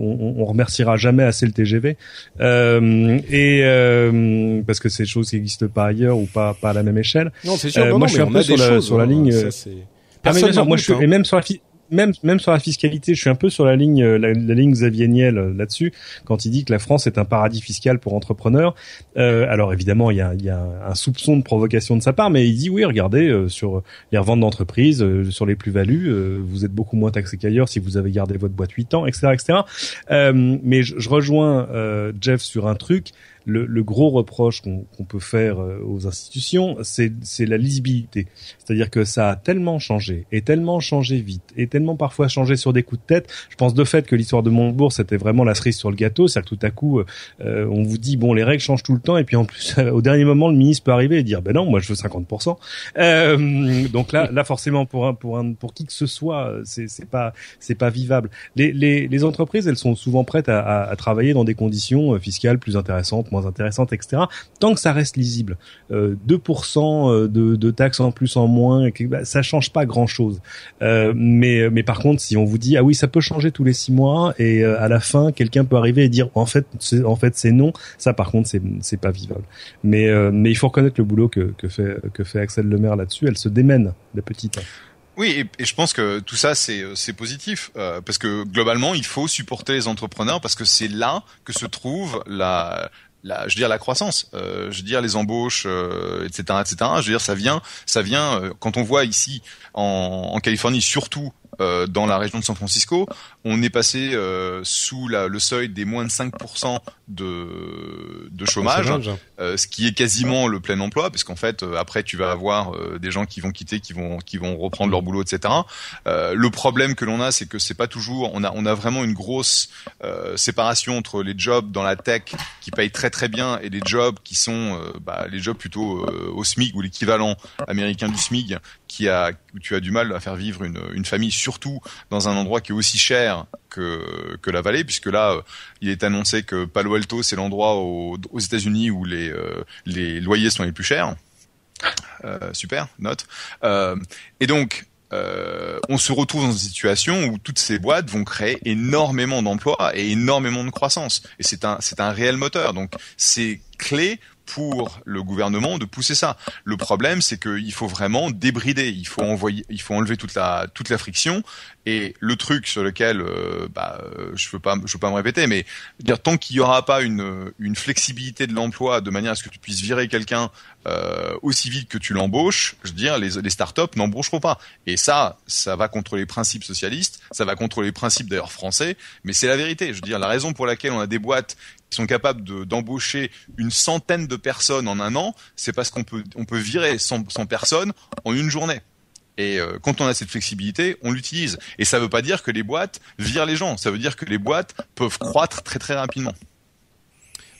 On, remerciera jamais assez le TGV euh, et euh, parce que c'est des choses qui n'existent pas ailleurs ou pas pas à la même échelle. Non, c'est sûr. Moi, je suis un peu sur la, sur la ligne. Ça, ah, moi, je suis, et même sur la même même sur la fiscalité, je suis un peu sur la ligne euh, la, ligne Xavier Niel euh, là-dessus quand il dit que la France est un paradis fiscal pour entrepreneurs. Euh, alors évidemment, il y a, il y a un soupçon de provocation de sa part, mais il dit oui, regardez euh, sur les reventes d'entreprises, sur les plus-values, vous êtes beaucoup moins taxé qu'ailleurs si vous avez gardé votre boîte 8 ans, etc., etc. mais je, je rejoins Jeff sur un truc. le, le gros reproche qu'on peut faire euh, aux institutions, c'est la lisibilité. C'est-à-dire que ça a tellement changé, et tellement changé vite, et tellement parfois changé sur des coups de tête. Je pense de fait que l'histoire de Montebourg, c'était vraiment la cerise sur le gâteau. C'est-à-dire que tout à coup, euh, on vous dit bon, les règles changent tout le temps, et puis en plus, au dernier moment, le ministre peut arriver et dire ben non, moi je veux 50%. Euh, donc là, là forcément pour un, pour un, pour qui que ce soit, c'est c'est pas c'est pas vivable. Les, les les entreprises, elles sont souvent prêtes à, à, à travailler dans des conditions euh, fiscales plus intéressantes, moins intéressantes, etc. Tant que ça reste lisible, euh, 2% euh, de, de taxes en plus en moins, bah, ça change pas grand chose. Euh, mais mais par contre, si on vous dit ah oui, ça peut changer tous les six mois et euh, à la fin, quelqu'un peut arriver et dire en fait c'est en fait c'est non, ça par contre c'est c'est pas vivable. Mais euh, mais il faut reconnaître le boulot que que fait que fait Axel Lemaire là-dessus. Elle se démène de petite. Oui, et, je pense que tout ça c'est c'est positif parce que globalement il faut supporter les entrepreneurs parce que c'est là que se trouve la la, je veux dire la croissance, euh, je veux dire les embauches, euh, etc., etc. Je veux dire ça vient, ça vient euh, quand on voit ici en, en Californie surtout euh, dans la région de San Francisco, on est passé euh, sous la, le seuil des moins de 5% de, de chômage, euh, ce qui est quasiment le plein emploi, parce qu'en fait, après, tu vas avoir des gens qui vont quitter, qui vont, qui vont reprendre leur boulot, etc. le problème que l'on a, c'est que c'est pas toujours, on a, on a vraiment une grosse séparation entre les jobs dans la tech qui payent très très bien et les jobs qui sont bah, les jobs plutôt au SMIC ou l'équivalent américain du SMIC, tu as du mal à faire vivre une, famille, surtout dans un endroit qui est aussi cher que, la vallée, puisque là, euh, il est annoncé que Palo Alto, c'est l'endroit aux, aux États-Unis où les, euh, les loyers sont les plus chers. Euh, super, note. Et donc, on se retrouve dans une situation où toutes ces boîtes vont créer énormément d'emplois et énormément de croissance. Et c'est un, c'est un réel moteur. Donc, c'est clé pour le gouvernement de pousser ça. Le problème, c'est qu'il faut vraiment débrider. Il faut envoyer, il faut enlever toute la toute la friction. Et le truc sur lequel, euh, bah, je veux pas, je veux pas me répéter, mais dire tant qu'il y aura pas une une flexibilité de l'emploi de manière à ce que tu puisses virer quelqu'un euh, aussi vite que tu l'embauches, je veux dire, les les startups n'embaucheront pas. Et ça, ça va contre les principes socialistes, ça va contre les principes d'ailleurs français, mais c'est la vérité. Je veux dire, la raison pour laquelle on a des boîtes qui sont capables d'embaucher une centaine de personnes en un an, c'est parce qu'on peut, on peut virer 100, 100 personnes en une journée. Et euh, quand on a cette flexibilité, on l'utilise. Et ça ne veut pas dire que les boîtes virent les gens. Ça veut dire que les boîtes peuvent croître très très rapidement.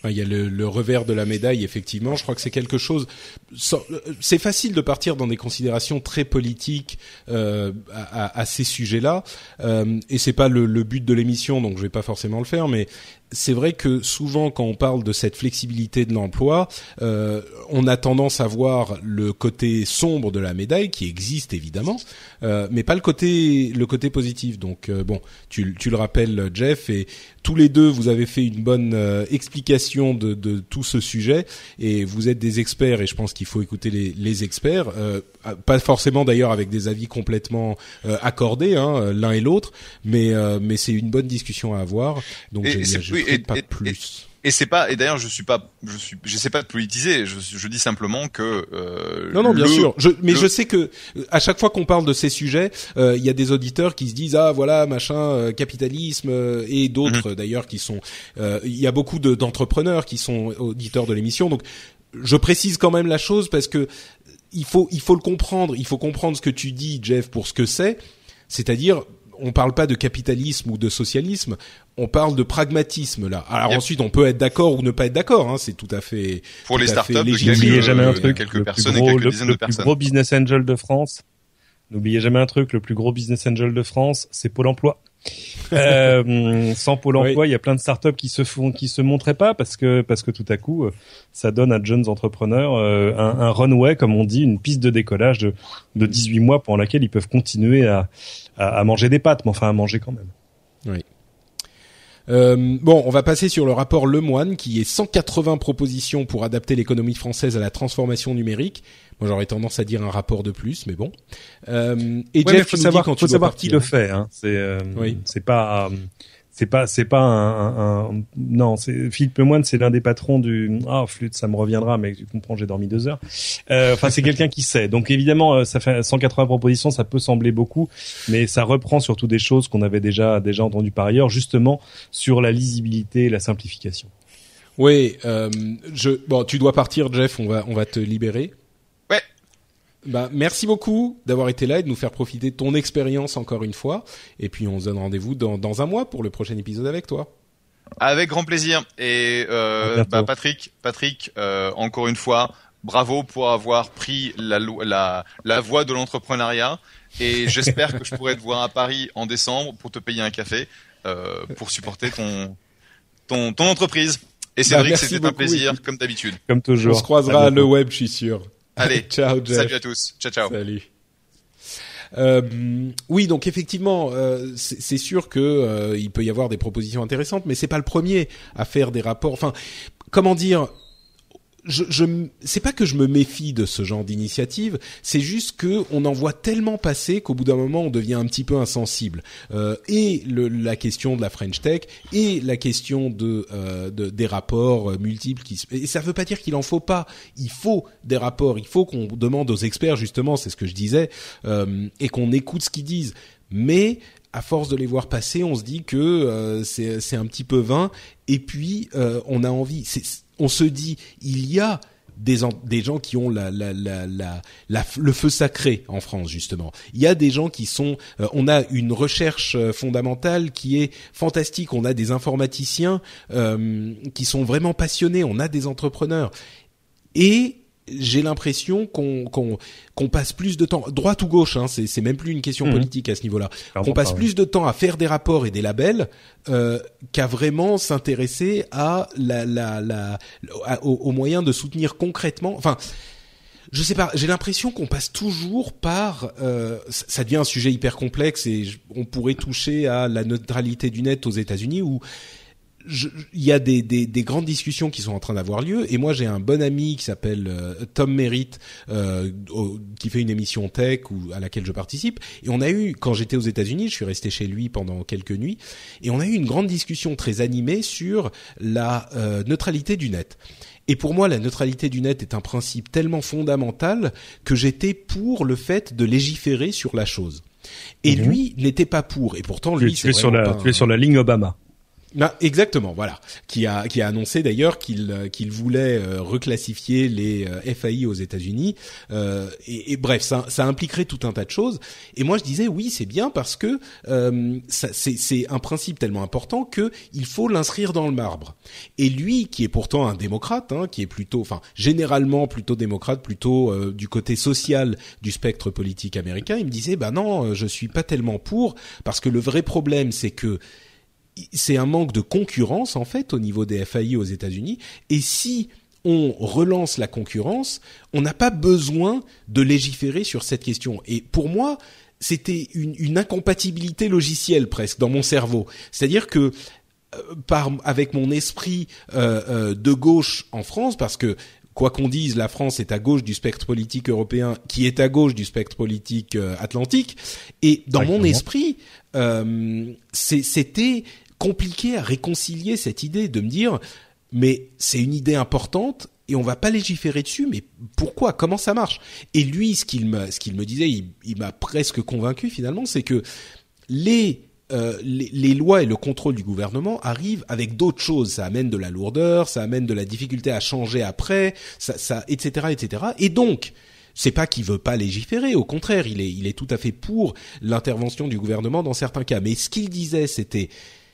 Il y a le, le, revers de la médaille, effectivement. Je crois que c'est quelque chose. C'est facile de partir dans des considérations très politiques euh, à, à, ces sujets-là, euh, et c'est pas le, le, but de l'émission, donc je vais pas forcément le faire. Mais c'est vrai que souvent, quand on parle de cette flexibilité de l'emploi, euh, on a tendance à voir le côté sombre de la médaille, qui existe évidemment, euh, mais pas le côté le côté positif. Donc euh, bon, tu, tu, le rappelles, Jeff, et tous les deux, vous avez fait une bonne euh, explication de, de, tout ce sujet, et vous êtes des experts, et je pense qu'il faut écouter les, les experts, euh, pas forcément d'ailleurs avec des avis complètement euh, accordés, hein, l'un et l'autre, mais mais c'est une bonne discussion à avoir. Donc oui, et, pas et, plus. Et, et c'est pas et d'ailleurs je suis pas je suis j'essaie pas de politiser je, je dis simplement que euh, non non bien le, sûr je, mais le... je sais que à chaque fois qu'on parle de ces sujets euh, il y a des auditeurs qui se disent ah voilà machin euh, capitalisme euh, et d'autres -hmm. d'ailleurs qui sont euh, il y a beaucoup d'entrepreneurs qui sont auditeurs de l'émission donc je précise quand même la chose parce que il faut il faut le comprendre il faut comprendre ce que tu dis Jeff pour ce que c'est c'est-à-dire on parle pas de capitalisme ou de socialisme, on parle de pragmatisme là. Alors yep. ensuite, on peut être d'accord ou ne pas être d'accord. Hein, c'est tout à fait pour les startups. N'oubliez jamais un truc. Quelques le personnes plus gros, et quelques dizaines le, de personnes. Le plus gros business angel de France. N'oubliez jamais un truc. Le plus gros business angel de France, c'est Pôle Emploi. euh, sans Pôle Emploi, il oui. y a plein de startups qui se font, qui se montraient pas parce que parce que tout à coup, ça donne à jeunes entrepreneurs euh, un, un, runway, comme on dit, une piste de décollage de, de 18 mois pendant laquelle ils peuvent continuer à, à, à manger des pâtes, mais enfin à manger quand même. Oui. Euh, bon, on va passer sur le rapport Lemoine, qui est 180 propositions pour adapter l'économie française à la transformation numérique. Moi, j'aurais tendance à dire un rapport de plus, mais bon. Euh, et ouais, Jeff, faut savoir, quand faut savoir partir, qui le fait. Hein. C'est, euh, oui. c'est pas. C'est pas c'est pas un, non c'est Philippe Lemoine c'est l'un des patrons du ah flûte ça me reviendra mais tu comprends j'ai dormi deux heures euh, enfin c'est quelqu'un qui sait donc évidemment euh, ça fait 180 propositions ça peut sembler beaucoup mais ça reprend surtout des choses qu'on avait déjà déjà entendues par ailleurs justement sur la lisibilité et la simplification Oui, euh, bon, tu dois partir, Jeff. On va on va te libérer. Bah, merci beaucoup d'avoir été là et de nous faire profiter de ton expérience encore une fois. Et puis on se donne rendez-vous dans dans un mois pour le prochain épisode avec toi. Avec grand plaisir. Et euh, bah, Patrick, Patrick, euh, encore une fois, bravo pour avoir pris la, la, la voie de l'entrepreneuriat. Et j'espère que je pourrai te voir à Paris en décembre pour te payer un café euh, pour supporter ton, ton, ton entreprise. Et Bah, Cédric, merci c'était un plaisir, comme d'habitude. Comme toujours. On se croisera À le web, je suis sûr. Allez, ciao, Jeff. salut à tous. Ciao, ciao. Salut. Euh, oui, donc effectivement, euh, c'est c'est sûr que euh, il peut y avoir des propositions intéressantes, mais c'est pas le premier à faire des rapports. Enfin, comment dire je, je c'est pas que je me méfie de ce genre d'initiative, c'est juste que on en voit tellement passer qu'au bout d'un moment on devient un petit peu insensible. Euh, et le, la question de la French Tech et la question de, euh, de des rapports multiples qui et ça veut pas dire qu'il en faut pas. Il faut des rapports, il faut qu'on demande aux experts justement, c'est ce que je disais, euh, et qu'on écoute ce qu'ils disent. Mais à force de les voir passer, on se dit que euh, c'est un petit peu vain. Et puis euh, on a envie. On se dit, il y a des, des gens qui ont la, la, la, la- le feu sacré en France justement. Il y a des gens qui sont. euh, on a une recherche euh, fondamentale qui est fantastique. On a des informaticiens euh, qui sont vraiment passionnés. On a des entrepreneurs et j'ai l'impression qu'on qu'on qu'on passe plus de temps droite ou gauche hein, c'est c'est même plus une question Mhm. politique à ce niveau-là qu'on passe pas, plus de temps à faire des rapports et des labels euh, qu'à vraiment s'intéresser à la la la à- aux, aux moyens de soutenir concrètement enfin je sais pas, j'ai l'impression qu'on passe toujours par. Euh, ça devient un sujet hyper complexe et on pourrait toucher à la neutralité du net aux États-Unis où il y a des, des, des grandes discussions qui sont en train d'avoir lieu et moi j'ai un bon ami qui s'appelle euh, Tom Merritt euh, au- qui fait une émission tech ou à laquelle je participe et on a eu quand j'étais aux États-Unis je suis resté chez lui pendant quelques nuits et on a eu une grande discussion très animée sur la euh, neutralité du net et pour moi, la neutralité du net est un principe tellement fondamental que j'étais pour le fait de légiférer sur la chose. Et Mhm. lui n'était pas pour. Et pourtant, Tu, lui, tu c'est es sur la, tu es sur la ligne Obama. Exactement, voilà. Qui a qui a annoncé d'ailleurs qu'il euh, qu'il voulait euh, reclassifier les euh, FAI aux États-Unis. Euh, et, et bref, ça, ça impliquerait tout un tas de choses. Et moi, je disais oui, c'est bien parce que c'est un principe tellement important que il faut l'inscrire dans le marbre. Et lui, qui est pourtant un démocrate, hein, qui est plutôt, enfin, généralement plutôt démocrate, plutôt du côté social du spectre politique américain, il me disait bah non, je suis pas tellement pour parce que le vrai problème, c'est que c'est un manque de concurrence en fait au niveau des FAI aux États-Unis. Et si on relance la concurrence, on n'a pas besoin de légiférer sur cette question. Et pour moi, c'était une, une incompatibilité logicielle presque dans mon cerveau. C'est-à-dire que euh, par avec mon esprit euh, euh, de gauche en France, parce que quoi qu'on dise, la France est à gauche du spectre politique européen, qui est à gauche du spectre politique euh, atlantique. Et dans mon esprit, c'était compliqué à réconcilier cette idée de me dire, mais c'est une idée importante et on va pas légiférer dessus. Mais pourquoi? Comment ça marche? Et lui, ce qu'il me, ce qu'il me disait, il, il m'a presque convaincu finalement, c'est que les euh, les, les lois et le contrôle du gouvernement arrivent avec d'autres choses. Ça amène de la lourdeur, ça amène de la difficulté à changer après, ça, ça, etc., etc. Et donc, c'est pas qu'il veut pas légiférer. Au contraire, il est, il est tout à fait pour l'intervention du gouvernement dans certains cas. Mais ce qu'il disait, c'était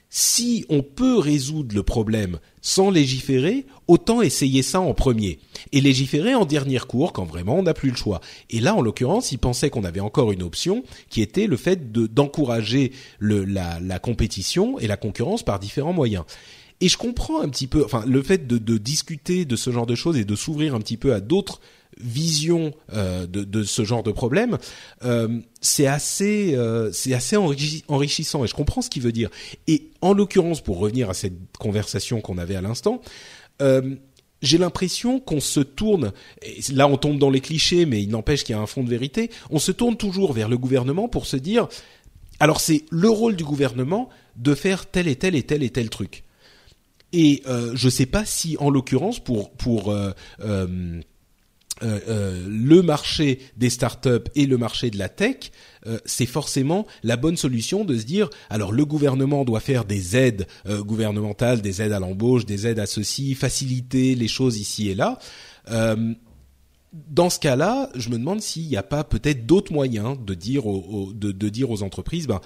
si on peut résoudre le problème sans légiférer, autant essayer ça en premier. Et légiférer en dernier cours quand vraiment on n'a plus le choix. Et là, en l'occurrence, il pensait qu'on avait encore une option qui était le fait de, d'encourager la compétition et la concurrence par différents moyens. Et je comprends un petit peu, enfin, le fait de, de discuter de ce genre de choses et de s'ouvrir un petit peu à d'autres visions euh, de, ce genre de problème, euh, c'est assez, euh, c'est assez enrichi- enrichissant et je comprends ce qu'il veut dire. Et en l'occurrence, pour revenir à cette conversation qu'on avait à l'instant, j'ai l'impression qu'on se tourne, là on tombe dans les clichés, mais il n'empêche qu'il y a un fond de vérité, on se tourne toujours vers le gouvernement pour se dire, alors c'est le rôle du gouvernement de faire tel et tel et tel et tel truc. Et je sais pas si, en l'occurrence, pour pour euh, euh, euh, euh, le marché des startups et le marché de la tech, euh, c'est forcément la bonne solution de se dire alors le gouvernement doit faire des aides gouvernementales, des aides à l'embauche, des aides à ceci, faciliter les choses ici et là. dans ce cas-là, je me demande s'il n'y a pas peut-être d'autres moyens de dire aux, de, de, dire aux entreprises, ben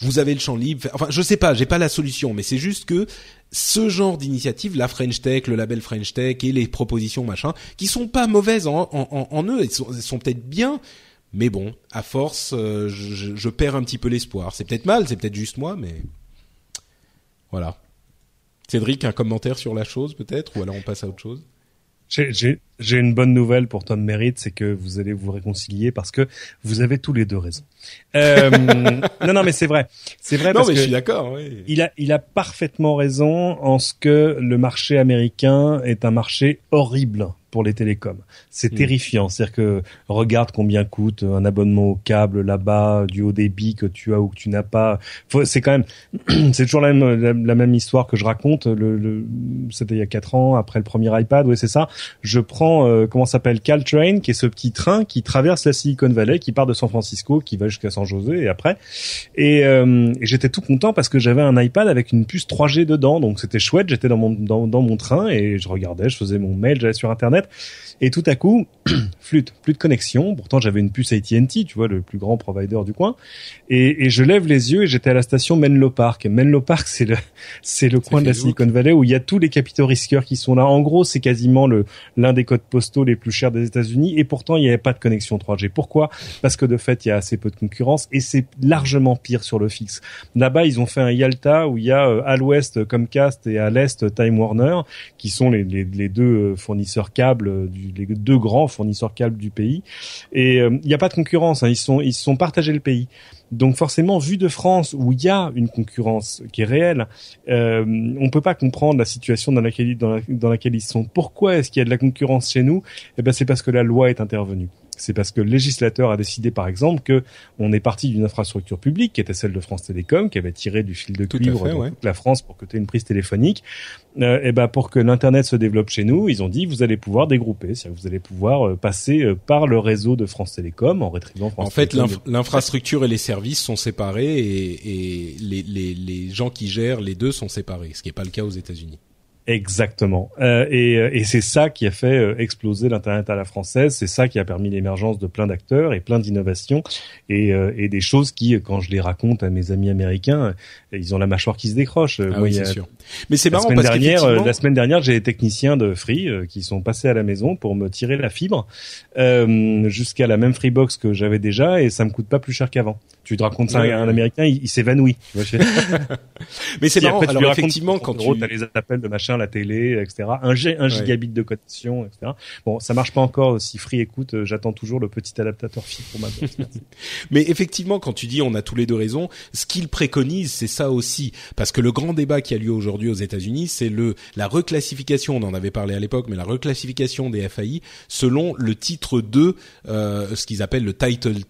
vous avez le champ libre. Enfin, je sais pas, j'ai pas la solution, mais c'est juste que ce genre d'initiative, la French Tech, le label French Tech et les propositions machin, qui sont pas mauvaises en, eux, elles sont, peut-être bien, mais bon, à force, euh, je, perds un petit peu l'espoir. C'est peut-être mal, c'est peut-être juste moi, mais voilà. Cédric, un commentaire sur la chose peut-être, ou alors on passe à autre chose? J'ai une bonne nouvelle pour Tom Merritt, c'est que vous allez vous réconcilier parce que vous avez tous les deux raison. Euh, non, non, mais c'est vrai, c'est vrai non, parce mais que je suis d'accord. Oui. Il a, il a parfaitement raison en ce que le marché américain est un marché horrible pour les télécoms. C'est hmm. terrifiant. C'est-à-dire que regarde combien coûte un abonnement au câble là-bas, du haut débit que tu as ou que tu n'as pas. C'est quand même, c'est toujours la même, la, même histoire que je raconte. Le, le c'était il y a quatre ans après le premier iPad. Oui, c'est ça. Je prends euh, comment s'appelle? Caltrain, qui est ce petit train qui traverse la Silicon Valley, qui part de San Francisco, qui va jusqu'à San José et après. Et, euh, et j'étais tout content parce que j'avais un iPad avec une puce 3G dedans, donc c'était chouette. J'étais dans mon dans, dans mon train et je regardais, je faisais mon mail, j'allais sur internet et tout à coup, flûte, plus de connexion. Pourtant, j'avais une puce AT&T, tu vois, le plus grand provider du coin. Et, et je lève les yeux et j'étais à la station Menlo Park. Menlo Park, c'est le, c'est le coin de la Silicon Valley où il y a tous les capitaux risqueurs qui sont là. En gros, c'est quasiment le, l'un des codes postaux les plus chers des États-Unis. Et pourtant, il n'y avait pas de connexion 3G. Pourquoi? Parce que de fait, il y a assez peu de concurrence et c'est largement pire sur le fixe. Là-bas, ils ont fait un Yalta où il y a euh, à l'ouest Comcast et à l'est Time Warner, qui sont les, les, les deux euh, fournisseurs câbles du les deux grands fournisseurs câbles du pays. Et euh, il n'y a pas de concurrence. Hein. Ils sont sont partagés le pays. Donc forcément, vu de France où il y a une concurrence qui est réelle, euh, on peut pas comprendre la situation dans laquelle dans, dans laquelle ils sont. Pourquoi est-ce qu'il y a de la concurrence chez nous? Eh ben c'est parce que la loi est intervenue c'est parce que le législateur a décidé, par exemple, que on est parti d'une infrastructure publique qui était celle de France Télécom, qui avait tiré du fil de cuivre de toute la France pour que tu aies une prise téléphonique. Euh, et ben pour que l'internet se développe chez nous, ils ont dit vous allez pouvoir dégrouper, c'est-à-dire que vous allez pouvoir euh, passer euh, par le réseau de France Télécom en rétribuant France En fait, l'infrastructure et les services sont séparés et, et les, les, les gens qui gèrent les deux sont séparés, ce qui n'est pas le cas aux États-Unis. Exactement. Euh, et, euh, et c'est ça qui a fait euh, exploser l'internet à la française. C'est ça qui a permis l'émergence de plein d'acteurs et plein d'innovations et, euh, et, des choses qui, quand je les raconte à mes amis américains, ils ont la mâchoire qui se décroche. Ah oui, c'est sûr. Mais c'est marrant la parce dernière, la semaine dernière, j'ai des techniciens de Free qui sont passés à la maison pour me tirer la fibre jusqu'à la même Freebox que j'avais déjà et ça me coûte pas plus cher qu'avant. Tu te racontes ça à un Américain, il, s'évanouit. Mais c'est marrant. Alors effectivement, quand tu as les appels de machin la télé, etc. Un, un gigabit de connexion, etc. Bon, ça marche pas encore. Si Free écoute, euh, j'attends toujours le petit adaptateur fibre pour ma Mais effectivement, quand tu dis on a tous les deux raison, ce qu'il préconise, c'est ça aussi, parce que le grand débat qui a lieu aujourd'hui aux États-Unis, c'est le la reclassification. On en avait parlé à l'époque, mais la reclassification des FAI selon le titre 2, euh, ce qu'ils appellent le Title 2,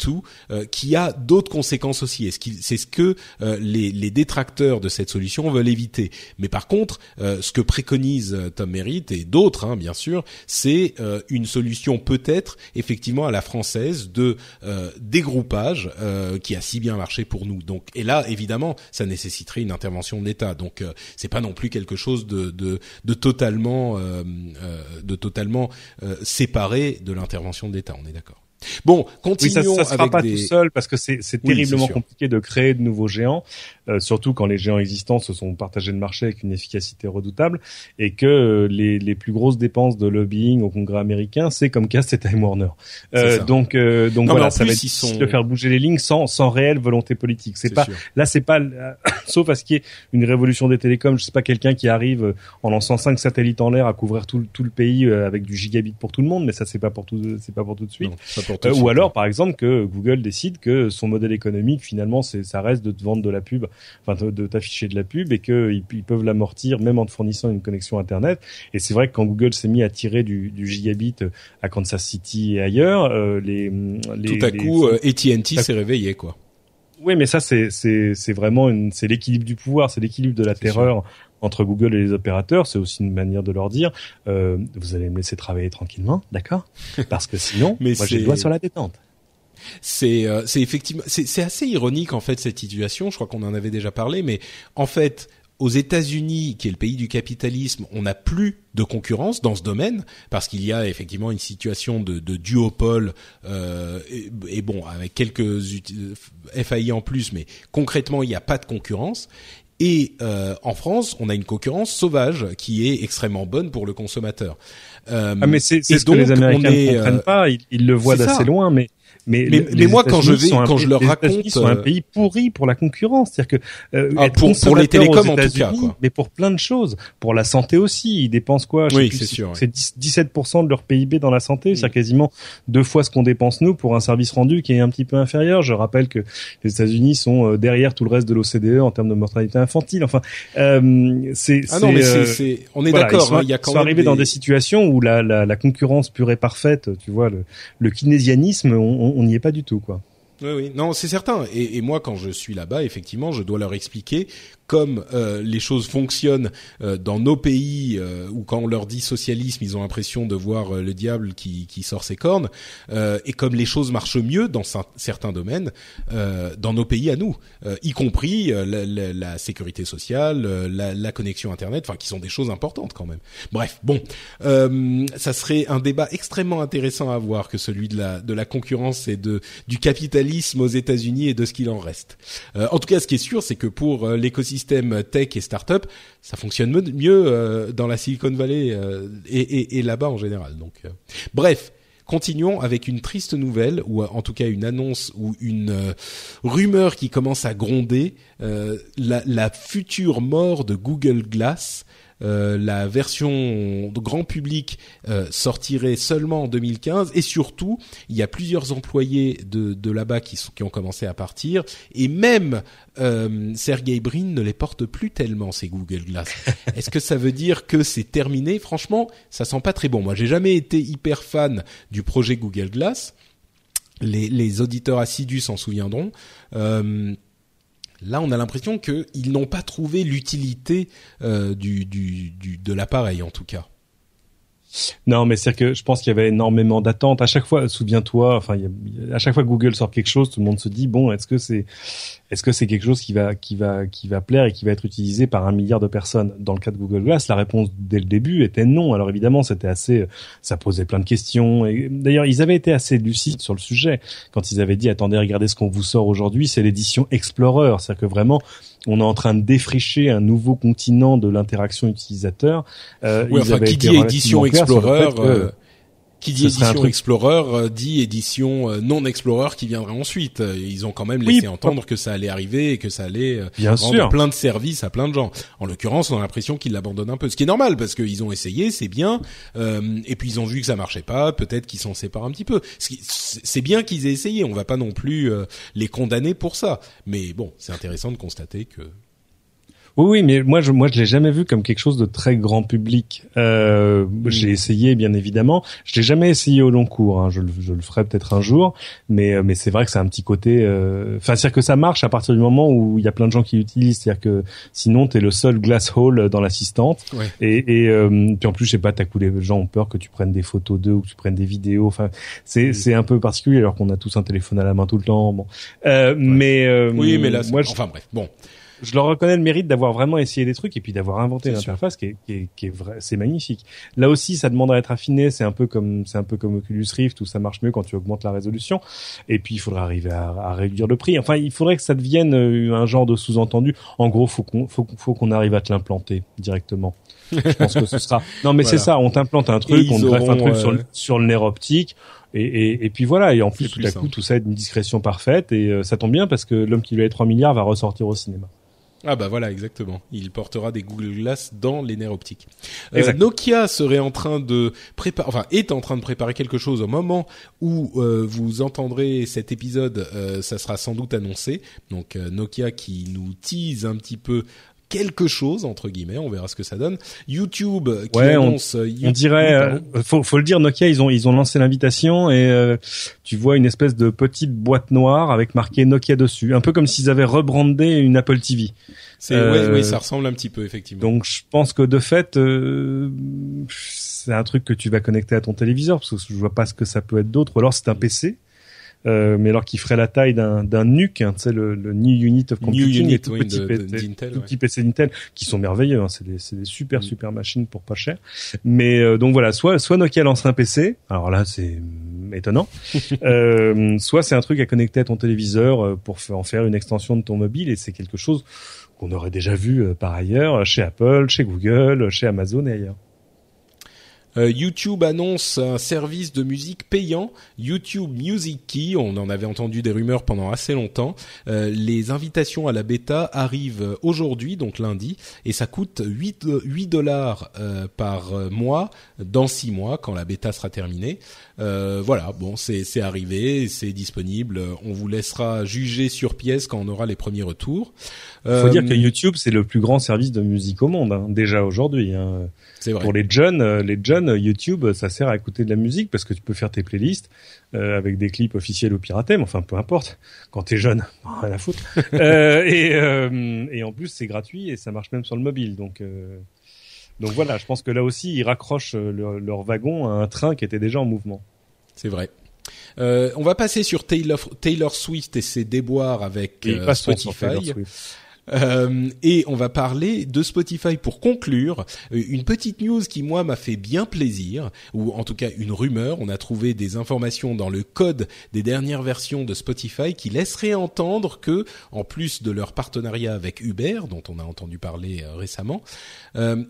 euh, qui a d'autres conséquences c'est ce que euh, les, détracteurs de cette solution veulent éviter. Mais par contre, euh, ce que préconise euh, Tom Merritt et d'autres, hein, bien sûr, c'est une solution peut-être effectivement à la française de dégroupage qui a si bien marché pour nous. Donc, et là, évidemment, ça nécessiterait une intervention de l'État. Donc, c'est pas non plus quelque chose de totalement, de totalement séparé de l'intervention de l'État. On est d'accord. Bon, continuons oui, ça, ça sera pas tout seul parce que c'est terriblement compliqué de créer de nouveaux géants, euh, surtout quand les géants existants se sont partagés le marché avec une efficacité redoutable et que euh, les, les plus grosses dépenses de lobbying au Congrès américain, c'est comme Cast et Time Warner. Euh, donc euh, donc voilà, ça va être sont... de faire bouger les lignes sans sans réelle volonté politique. C'est pas sûr. là, c'est pas sauf à ce qui est une révolution des télécoms. Je sais pas quelqu'un qui arrive en lançant cinq satellites en l'air à couvrir tout, tout le pays avec du gigabit pour tout le monde, mais ça c'est pas pour tout c'est pas pour tout de suite. Non, euh, ou alors, par exemple, que Google décide que son modèle économique, finalement, c'est ça reste de te vendre de la pub, enfin de, t'afficher de la pub, et qu'ils ils peuvent l'amortir même en te fournissant une connexion Internet. Et c'est vrai que quand Google s'est mis à tirer du, du, gigabit à Kansas City et ailleurs, euh, les, les, tout à coup, euh, AT&T s'est réveillé, quoi. Oui, mais ça c'est c'est c'est vraiment une c'est l'équilibre du pouvoir, c'est l'équilibre de la terreur entre Google et les opérateurs. C'est aussi une manière de leur dire euh, vous allez me laisser travailler tranquillement, d'accord? Parce que sinon, Mais moi j'ai le doigt sur la détente. C'est euh, c'est effectivement c'est assez ironique en fait cette situation. Je crois qu'on en avait déjà parlé, mais en fait aux États-Unis, qui est le pays du capitalisme, on n'a plus de concurrence dans ce domaine parce qu'il y a effectivement une situation de, de duopole euh, et, et bon avec quelques FAI en plus, mais concrètement il n'y a pas de concurrence. Et euh, en France, on a une concurrence sauvage qui est extrêmement bonne pour le consommateur. Euh, Ah mais c'est ce que les Américains ne comprennent euh, pas. Ils, ils le voient d'assez loin, mais mais Mais- les mais moi, quand je vais- quand je leur les raconte, États-Unis sont un euh, pays pourri pour la concurrence, c'est-à-dire que euh, Ah, pour- pour les télécoms, en tout cas, quoi. mais pour plein de choses, pour la santé aussi, ils dépensent quoi? Je Oui, c'est sûr. C'est 10 17% de leur PIB dans la santé, Mm. c'est-à-dire quasiment deux fois ce qu'on dépense nous pour un service rendu qui est un petit peu inférieur. Je rappelle que les États-Unis sont euh, derrière tout le reste de l'OCDE en termes de mortalité infantile. Enfin, euh, c'est ah non, mais euh, c'est on est voilà, d'accord. ils hein, il y a ils quand dans des- situations où la, la, la concurrence pure et parfaite, tu vois, le, le keynésianisme, on on n'y est pas du tout, quoi. Oui, oui, non, c'est certain. Et, et moi, quand je suis là-bas, effectivement, je dois leur expliquer comme euh, les choses fonctionnent euh, dans nos pays euh, où quand on leur dit socialisme, ils ont l'impression de voir euh, le diable qui, qui sort ses cornes, euh, et comme les choses marchent mieux dans cer- certains domaines, dans nos pays à nous, y compris la, la- la sécurité sociale, la, la connexion internet, enfin qui sont des choses importantes quand même. Bref, bon, ça serait un débat extrêmement intéressant à avoir que celui de la de la concurrence et de du capitalisme aux États-Unis et de ce qu'il en reste. En tout cas, ce qui est sûr, c'est que pour euh, tech et startup, ça fonctionne mieux euh, dans la Silicon Valley euh, et, là-bas en général. Donc, euh, bref. Continuons avec une triste nouvelle, ou en tout cas une annonce ou une rumeur qui commence à gronder, la future mort de Google Glass. Euh, la version de grand public euh, sortirait seulement en 2015 et surtout il y a plusieurs employés de, de là-bas qui, sont, qui ont commencé à partir et même euh, Sergey Brin ne les porte plus tellement ces Google Glass. Est-ce que ça veut dire que c'est terminé? Franchement, ça sent pas très bon. Moi, j'ai jamais été hyper fan du projet Google Glass. Les, les auditeurs assidus s'en souviendront. Euh, Là, on a l'impression qu'ils n'ont pas trouvé l'utilité euh, du, du, du, de l'appareil, en tout cas. Non, mais c'est que je pense qu'il y avait énormément d'attentes. À chaque fois, souviens-toi, enfin, à chaque fois que Google sort quelque chose, tout le monde se dit bon, est-ce que c'est, est-ce que c'est quelque chose qui va, qui va, qui va plaire et qui va être utilisé par un milliard de personnes? Dans le cas de Google Glass, la réponse dès le début était non. Alors évidemment, c'était assez, ça posait plein de questions. Et d'ailleurs, ils avaient été assez lucides sur le sujet quand ils avaient dit attendez, regardez ce qu'on vous sort aujourd'hui, c'est l'édition Explorer, c'est-à-dire que vraiment, on est en train de défricher un nouveau continent de l'interaction utilisateur. Euh, Oui, ils enfin, qui dit édition le Explorer, fait euh, qui dit ce serait un édition truc- Explorer euh, dit édition euh, non Explorer qui viendrait ensuite. Euh, Ils ont quand même Oui, laissé entendre que ça allait arriver et que ça allait euh, Bien rendre sûr. plein de services à plein de gens. En l'occurrence, on a l'impression qu'ils l'abandonnent un peu, ce qui est normal parce qu'ils ont essayé, c'est bien, euh, et puis ils ont vu que ça marchait pas, peut-être qu'ils s'en séparent un petit peu. C'est c'est bien qu'ils aient essayé, on va pas non plus euh, les condamner pour ça, mais bon, c'est intéressant de constater que Oui, oui, mais moi, je, moi, je l'ai jamais vu comme quelque chose de très grand public. Euh, J'ai essayé, bien évidemment. Je l'ai jamais essayé au long cours. Hein. Je, le- je le ferai peut-être un jour, mais, euh, mais c'est vrai que c'est un petit côté. euh, Enfin, c'est-à-dire que ça marche à partir du moment où il y a plein de gens qui l'utilisent. C'est-à-dire que sinon, t'es le seul glass hole dans l'assistante. Ouais. Et, et euh, puis en plus, je sais pas, t'as coup les gens ont peur que tu prennes des photos d'eux ou que tu prennes des vidéos. Enfin, c'est c'est un peu particulier alors qu'on a tous un téléphone à la main tout le temps. Bon, euh, mais euh, oui, mais là, moi, je, enfin bref, bon. Je leur reconnais le mérite d'avoir vraiment essayé des trucs et puis d'avoir inventé C'est une sûr. interface qui est, qui est, qui est vrai, c'est magnifique. Là aussi, ça demande à être affiné. C'est un peu comme, c'est un peu comme Oculus Rift où ça marche mieux quand tu augmentes la résolution. Et puis, il faudra arriver à, à réduire le prix. Enfin, il faudrait que ça devienne euh, un genre de sous-entendu. En gros, faut qu'on, faut, faut qu'on arrive à te l'implanter directement. Je pense que ce sera. Non, mais c'est ça. On t'implante un truc, on te greffe un truc sur, euh, le, sur le nerf optique. Et, et, et puis voilà. Et en plus, tout à coup, tout ça est d'une discrétion parfaite. Et euh, ça tombe bien parce que l'homme qui lui a 3 milliards va ressortir au cinéma. Ah bah voilà, exactement. Il portera des Google Glass dans les nerfs optiques. Euh. Nokia serait en train de préparer, enfin est en train de préparer quelque chose au moment où euh, vous entendrez cet épisode. euh, ça sera sans doute annoncé. Donc Nokia qui nous tease un petit peu quelque chose entre guillemets. On verra ce que ça donne. YouTube qui Ouais, annonce. On YouTube- dirait, euh, faut, faut le dire, Nokia, ils ont ils ont lancé l'invitation et euh, tu vois une espèce de petite boîte noire avec marqué Nokia dessus, un peu comme s'ils avaient rebrandé une Apple TV. C'est euh, ouais, ouais, ça ressemble un petit peu effectivement. Donc je pense que de fait, euh, c'est un truc que tu vas connecter à ton téléviseur parce que je vois pas ce que ça peut être d'autre. Ou alors c'est un PC. Euh, mais alors qui ferait la taille d'un d'un NUC, hein, tu sais le, le New Unit of New Computing, Unit, les tout oui, petits de- PC, de- d'Intel, tout ouais. petits PC Intel qui sont merveilleux, hein, c'est des c'est des super Mm. super machines pour pas cher. Mais euh, donc voilà, soit soit Nokia lance un PC, alors là c'est mm, étonnant, euh, soit c'est un truc à connecter à ton téléviseur euh, pour en faire une extension de ton mobile et c'est quelque chose qu'on aurait déjà vu euh, par ailleurs chez Apple, chez Google, chez Amazon et ailleurs. Euh, YouTube annonce un service de musique payant, YouTube Music Key. On en avait entendu des rumeurs pendant assez longtemps. Euh, les invitations à la bêta arrivent aujourd'hui, donc lundi, et ça coûte 8, 8 dollars euh, par euh, mois dans 6 mois quand la bêta sera terminée. Euh, voilà, bon, c'est arrivé, c'est disponible. On vous laissera juger sur pièce quand on aura les premiers retours. Il faut dire que YouTube c'est le plus grand service de musique au monde hein, déjà aujourd'hui. Hein. c'est vrai. Pour les jeunes, les jeunes YouTube ça sert à écouter de la musique parce que tu peux faire tes playlists euh, avec des clips officiels ou piratés, mais enfin peu importe. Quand t'es jeune, rien à foutre. Euh, et, euh, et en plus c'est gratuit et ça marche même sur le mobile. Donc donc voilà, je pense que là aussi ils raccrochent leur, leur wagon à un train qui était déjà en mouvement. C'est vrai. Euh, on va passer sur Taylor, Taylor Swift et ses déboires avec euh, Taylor Spotify. Swift. Euh, et on va parler de Spotify pour conclure. Euh, Une petite news qui moi m'a fait bien plaisir, ou en tout cas une rumeur. On a trouvé des informations dans le code des dernières versions de Spotify qui laisseraient entendre que, en plus de leur partenariat avec Uber, dont on a entendu parler euh, récemment,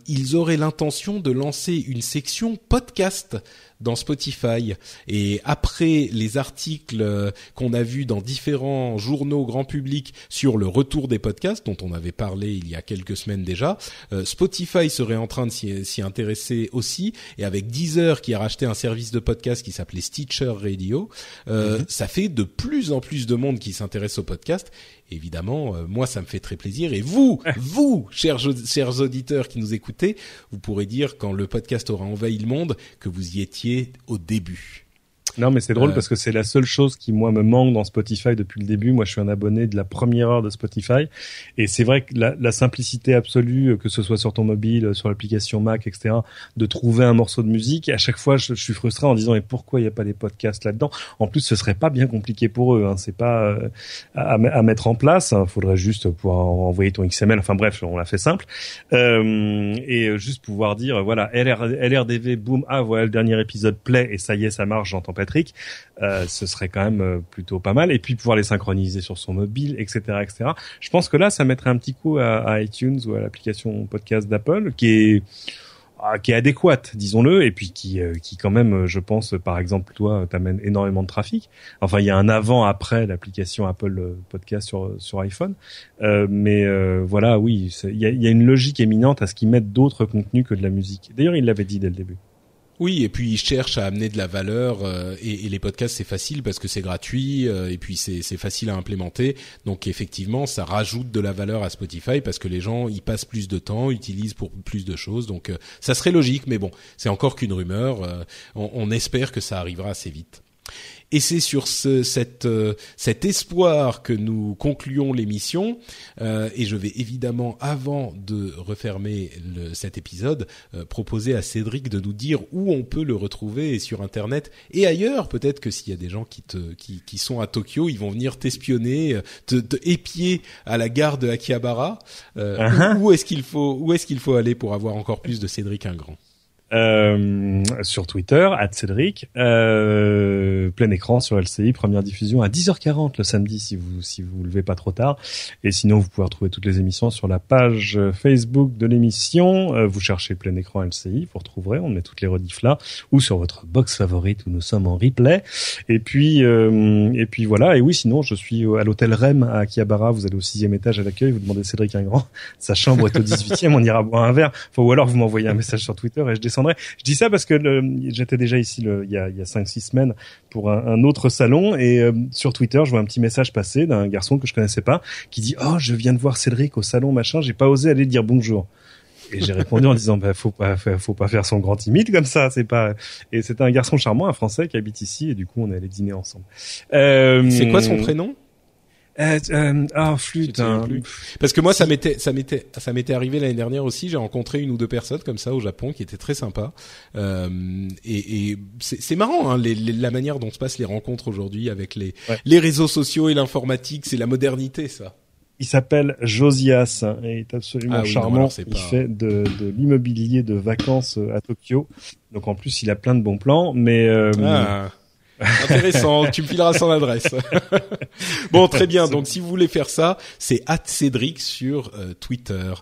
ils auraient l'intention de lancer une section podcast dans Spotify. Et après les articles euh, qu'on a vus dans différents journaux grand public sur le retour des podcasts, dont on avait parlé il y a quelques semaines déjà, euh, Spotify serait en train de s'y intéresser aussi. Et avec Deezer qui a racheté un service de podcast qui s'appelait Stitcher Radio, euh, ça fait de plus en plus de monde qui s'intéresse au podcast. Évidemment, euh, moi, ça me fait très plaisir. Et vous, vous, chers, chers auditeurs qui nous écoutez, vous pourrez dire quand le podcast aura envahi le monde que vous y étiez au début. Non, mais c'est drôle Euh. parce que c'est la seule chose qui moi me manque dans Spotify depuis le début. Moi, je suis un abonné de la première heure de Spotify, et c'est vrai que la, la simplicité absolue, euh, que ce soit sur ton mobile, euh, sur l'application Mac, etc., de trouver un morceau de musique. À chaque fois, je, je suis frustré en disant mais pourquoi il n'y a pas des podcasts là-dedans? En plus, ce serait pas bien compliqué pour eux. Hein. C'est pas euh, à, à mettre en place. Il faudrait juste pouvoir envoyer ton XML. Enfin bref, on l'a fait simple. Euh, et juste pouvoir dire voilà LR, LRDV, boum, ah voilà le dernier épisode play et ça y est, ça marche. J'entends Euh, ce serait quand même euh, plutôt pas mal. Et puis pouvoir les synchroniser sur son mobile, etc., etc. Je pense que là, ça mettrait un petit coup à, iTunes ou à l'application podcast d'Apple, qui est ah, qui est adéquate, disons-le, et puis qui, euh, qui quand même, euh, je pense, par exemple, toi, t'amène énormément de trafic. Enfin, il y a un avant-après l'application Apple Podcast sur sur iPhone, Euh, mais euh, voilà, oui, il y a, y a une logique éminente à ce qu'ils mettent d'autres contenus que de la musique. D'ailleurs, il l'avait dit dès le début. Oui, et puis ils cherchent à amener de la valeur euh, et, les podcasts c'est facile parce que c'est gratuit euh, et puis c'est facile à implémenter. Donc effectivement, ça rajoute de la valeur à Spotify parce que les gens y passent plus de temps, utilisent pour plus de choses. Donc euh, ça serait logique, mais bon, c'est encore qu'une rumeur. on espère que ça arrivera assez vite. Et c'est sur ce, cette, euh, cet espoir que nous concluons l'émission. Euh, et je vais évidemment, avant de refermer le, cet épisode, euh, proposer à Cédric de nous dire où on peut le retrouver sur Internet et ailleurs. Peut-être que s'il y a des gens qui, te, qui, qui sont à Tokyo, ils vont venir t'espionner, euh, te, te épier à la gare de Akihabara. Euh, Uh-huh. Où, où est-ce qu'il faut, où est-ce qu'il faut aller pour avoir encore plus de Cédric Ingrand? Euh, sur Twitter, Cédric, euh, plein écran sur LCI, première diffusion à 10h40 le samedi si vous si vous levez pas trop tard. Et sinon, vous pouvez retrouver toutes les émissions sur la page Facebook de l'émission. Euh, vous cherchez plein écran LCI, vous retrouverez. On met toutes les rediffs là, ou sur votre box favorite où nous sommes en replay. Et puis euh, et puis voilà. Et oui, sinon, je suis à l'hôtel Rem à Akihabara. Vous allez au sixième étage à l'accueil. Vous demandez Cédric Ingrand. Sa chambre est au 18e. On ira boire un verre. Ou alors vous m'envoyez un message sur Twitter et je descends Je dis ça parce que j'étais déjà ici il y a, il y a 5-6 semaines pour un, un, autre salon et euh, sur Twitter, je vois un petit message passer d'un garçon que je connaissais pas qui dit "Oh, je viens de voir Cédric au salon machin, j'ai pas osé aller dire bonjour." Et j'ai répondu en disant bah faut pas faut pas faire son grand timide comme ça, c'est pas et c'était un garçon charmant, un français qui habite ici et du coup on est allé dîner ensemble. Euh, c'est quoi son prénom? Euh, euh, ah flûte hein. parce que moi ça m'était ça m'était ça m'était arrivé l'année dernière aussi j'ai rencontré une ou deux personnes comme ça au Japon qui étaient très sympas euh, et, et c'est marrant hein, les, la manière dont se passent les rencontres aujourd'hui avec les les réseaux sociaux et l'informatique c'est la modernité ça il s'appelle Josias et il est absolument ah charmant. il fait de, de l'immobilier de vacances à Tokyo. Donc en plus, il a plein de bons plans. Mais euh, ah. Intéressant, tu me fileras son adresse. bon, très bien. Donc, si vous voulez faire ça, c'est @cédric sur euh, Twitter.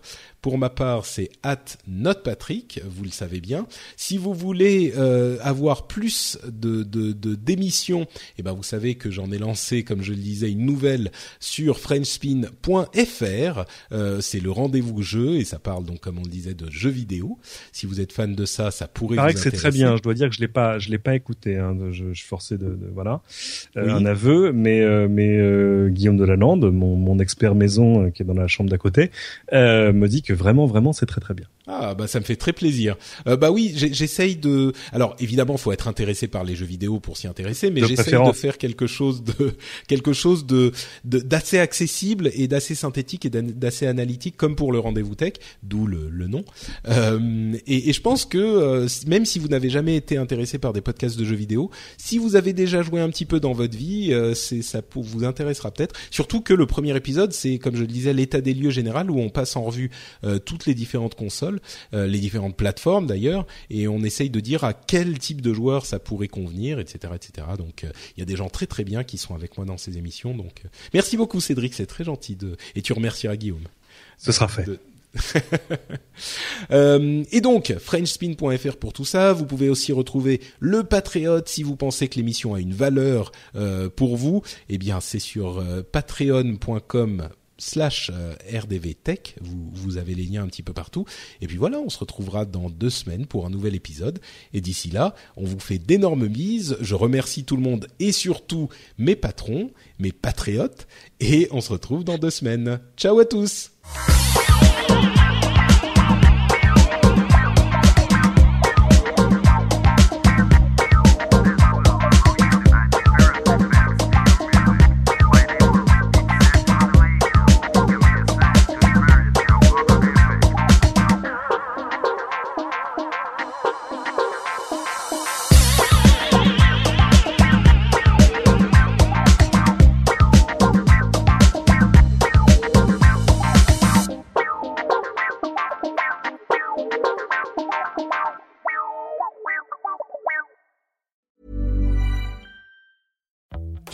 Pour ma part, c'est at notpatrick, vous le savez bien. Si vous voulez euh, avoir plus de, de, de d'émissions, eh ben vous savez que j'en ai lancé, comme je le disais, une nouvelle sur frenchspin.fr. Euh, c'est le rendez-vous jeu et ça parle donc, comme on le disait, de jeux vidéo. Si vous êtes fan de ça, ça pourrait. Paraît que c'est très bien. Je dois dire que je l'ai pas, je l'ai pas écouté. Hein. Je, je suis forcé de, de voilà euh, un aveu, mais mais Guillaume Delalande, mon, mon expert maison qui est dans la chambre d'à côté, me dit que vraiment, vraiment, c'est très très bien. Ah bah ça me fait très plaisir. Euh, bah oui, j'essaye de. Alors évidemment, faut être intéressé par les jeux vidéo pour s'y intéresser, mais j'essaye de faire quelque chose de quelque chose de d'assez accessible et d'assez synthétique et d'assez analytique, comme pour le rendez-vous tech, d'où le, le, nom. Euh, et, et, je pense que euh, même si vous n'avez jamais été intéressé par des podcasts de jeux vidéo, si vous avez déjà joué un petit peu dans votre vie, euh, c'est ça vous intéressera peut-être. Surtout que le premier épisode, c'est comme je le disais, l'état des lieux général où on passe en revue euh, toutes les différentes consoles euh, les différentes plateformes d'ailleurs, et on essaye de dire à quel type de joueur ça pourrait convenir, etc., etc. Donc euh, il y a des gens très très bien qui sont avec moi dans ces émissions. Donc euh, merci beaucoup Cédric, c'est très gentil de et tu remercieras Guillaume. Ce sera fait. euh, et donc frenchspin.fr pour tout ça. Vous pouvez aussi retrouver le Patriote si vous pensez que l'émission a une valeur euh, pour vous. Eh bien, c'est sur euh, patreon.com slash euh, RDV Tech. Vous, vous avez les liens un petit peu partout. Et puis voilà, on se retrouvera dans deux semaines pour un nouvel épisode. Et d'ici là, on vous fait d'énormes bises. Je remercie tout le monde et surtout mes patrons, mes patriotes. Et on se retrouve dans deux semaines. Ciao à tous!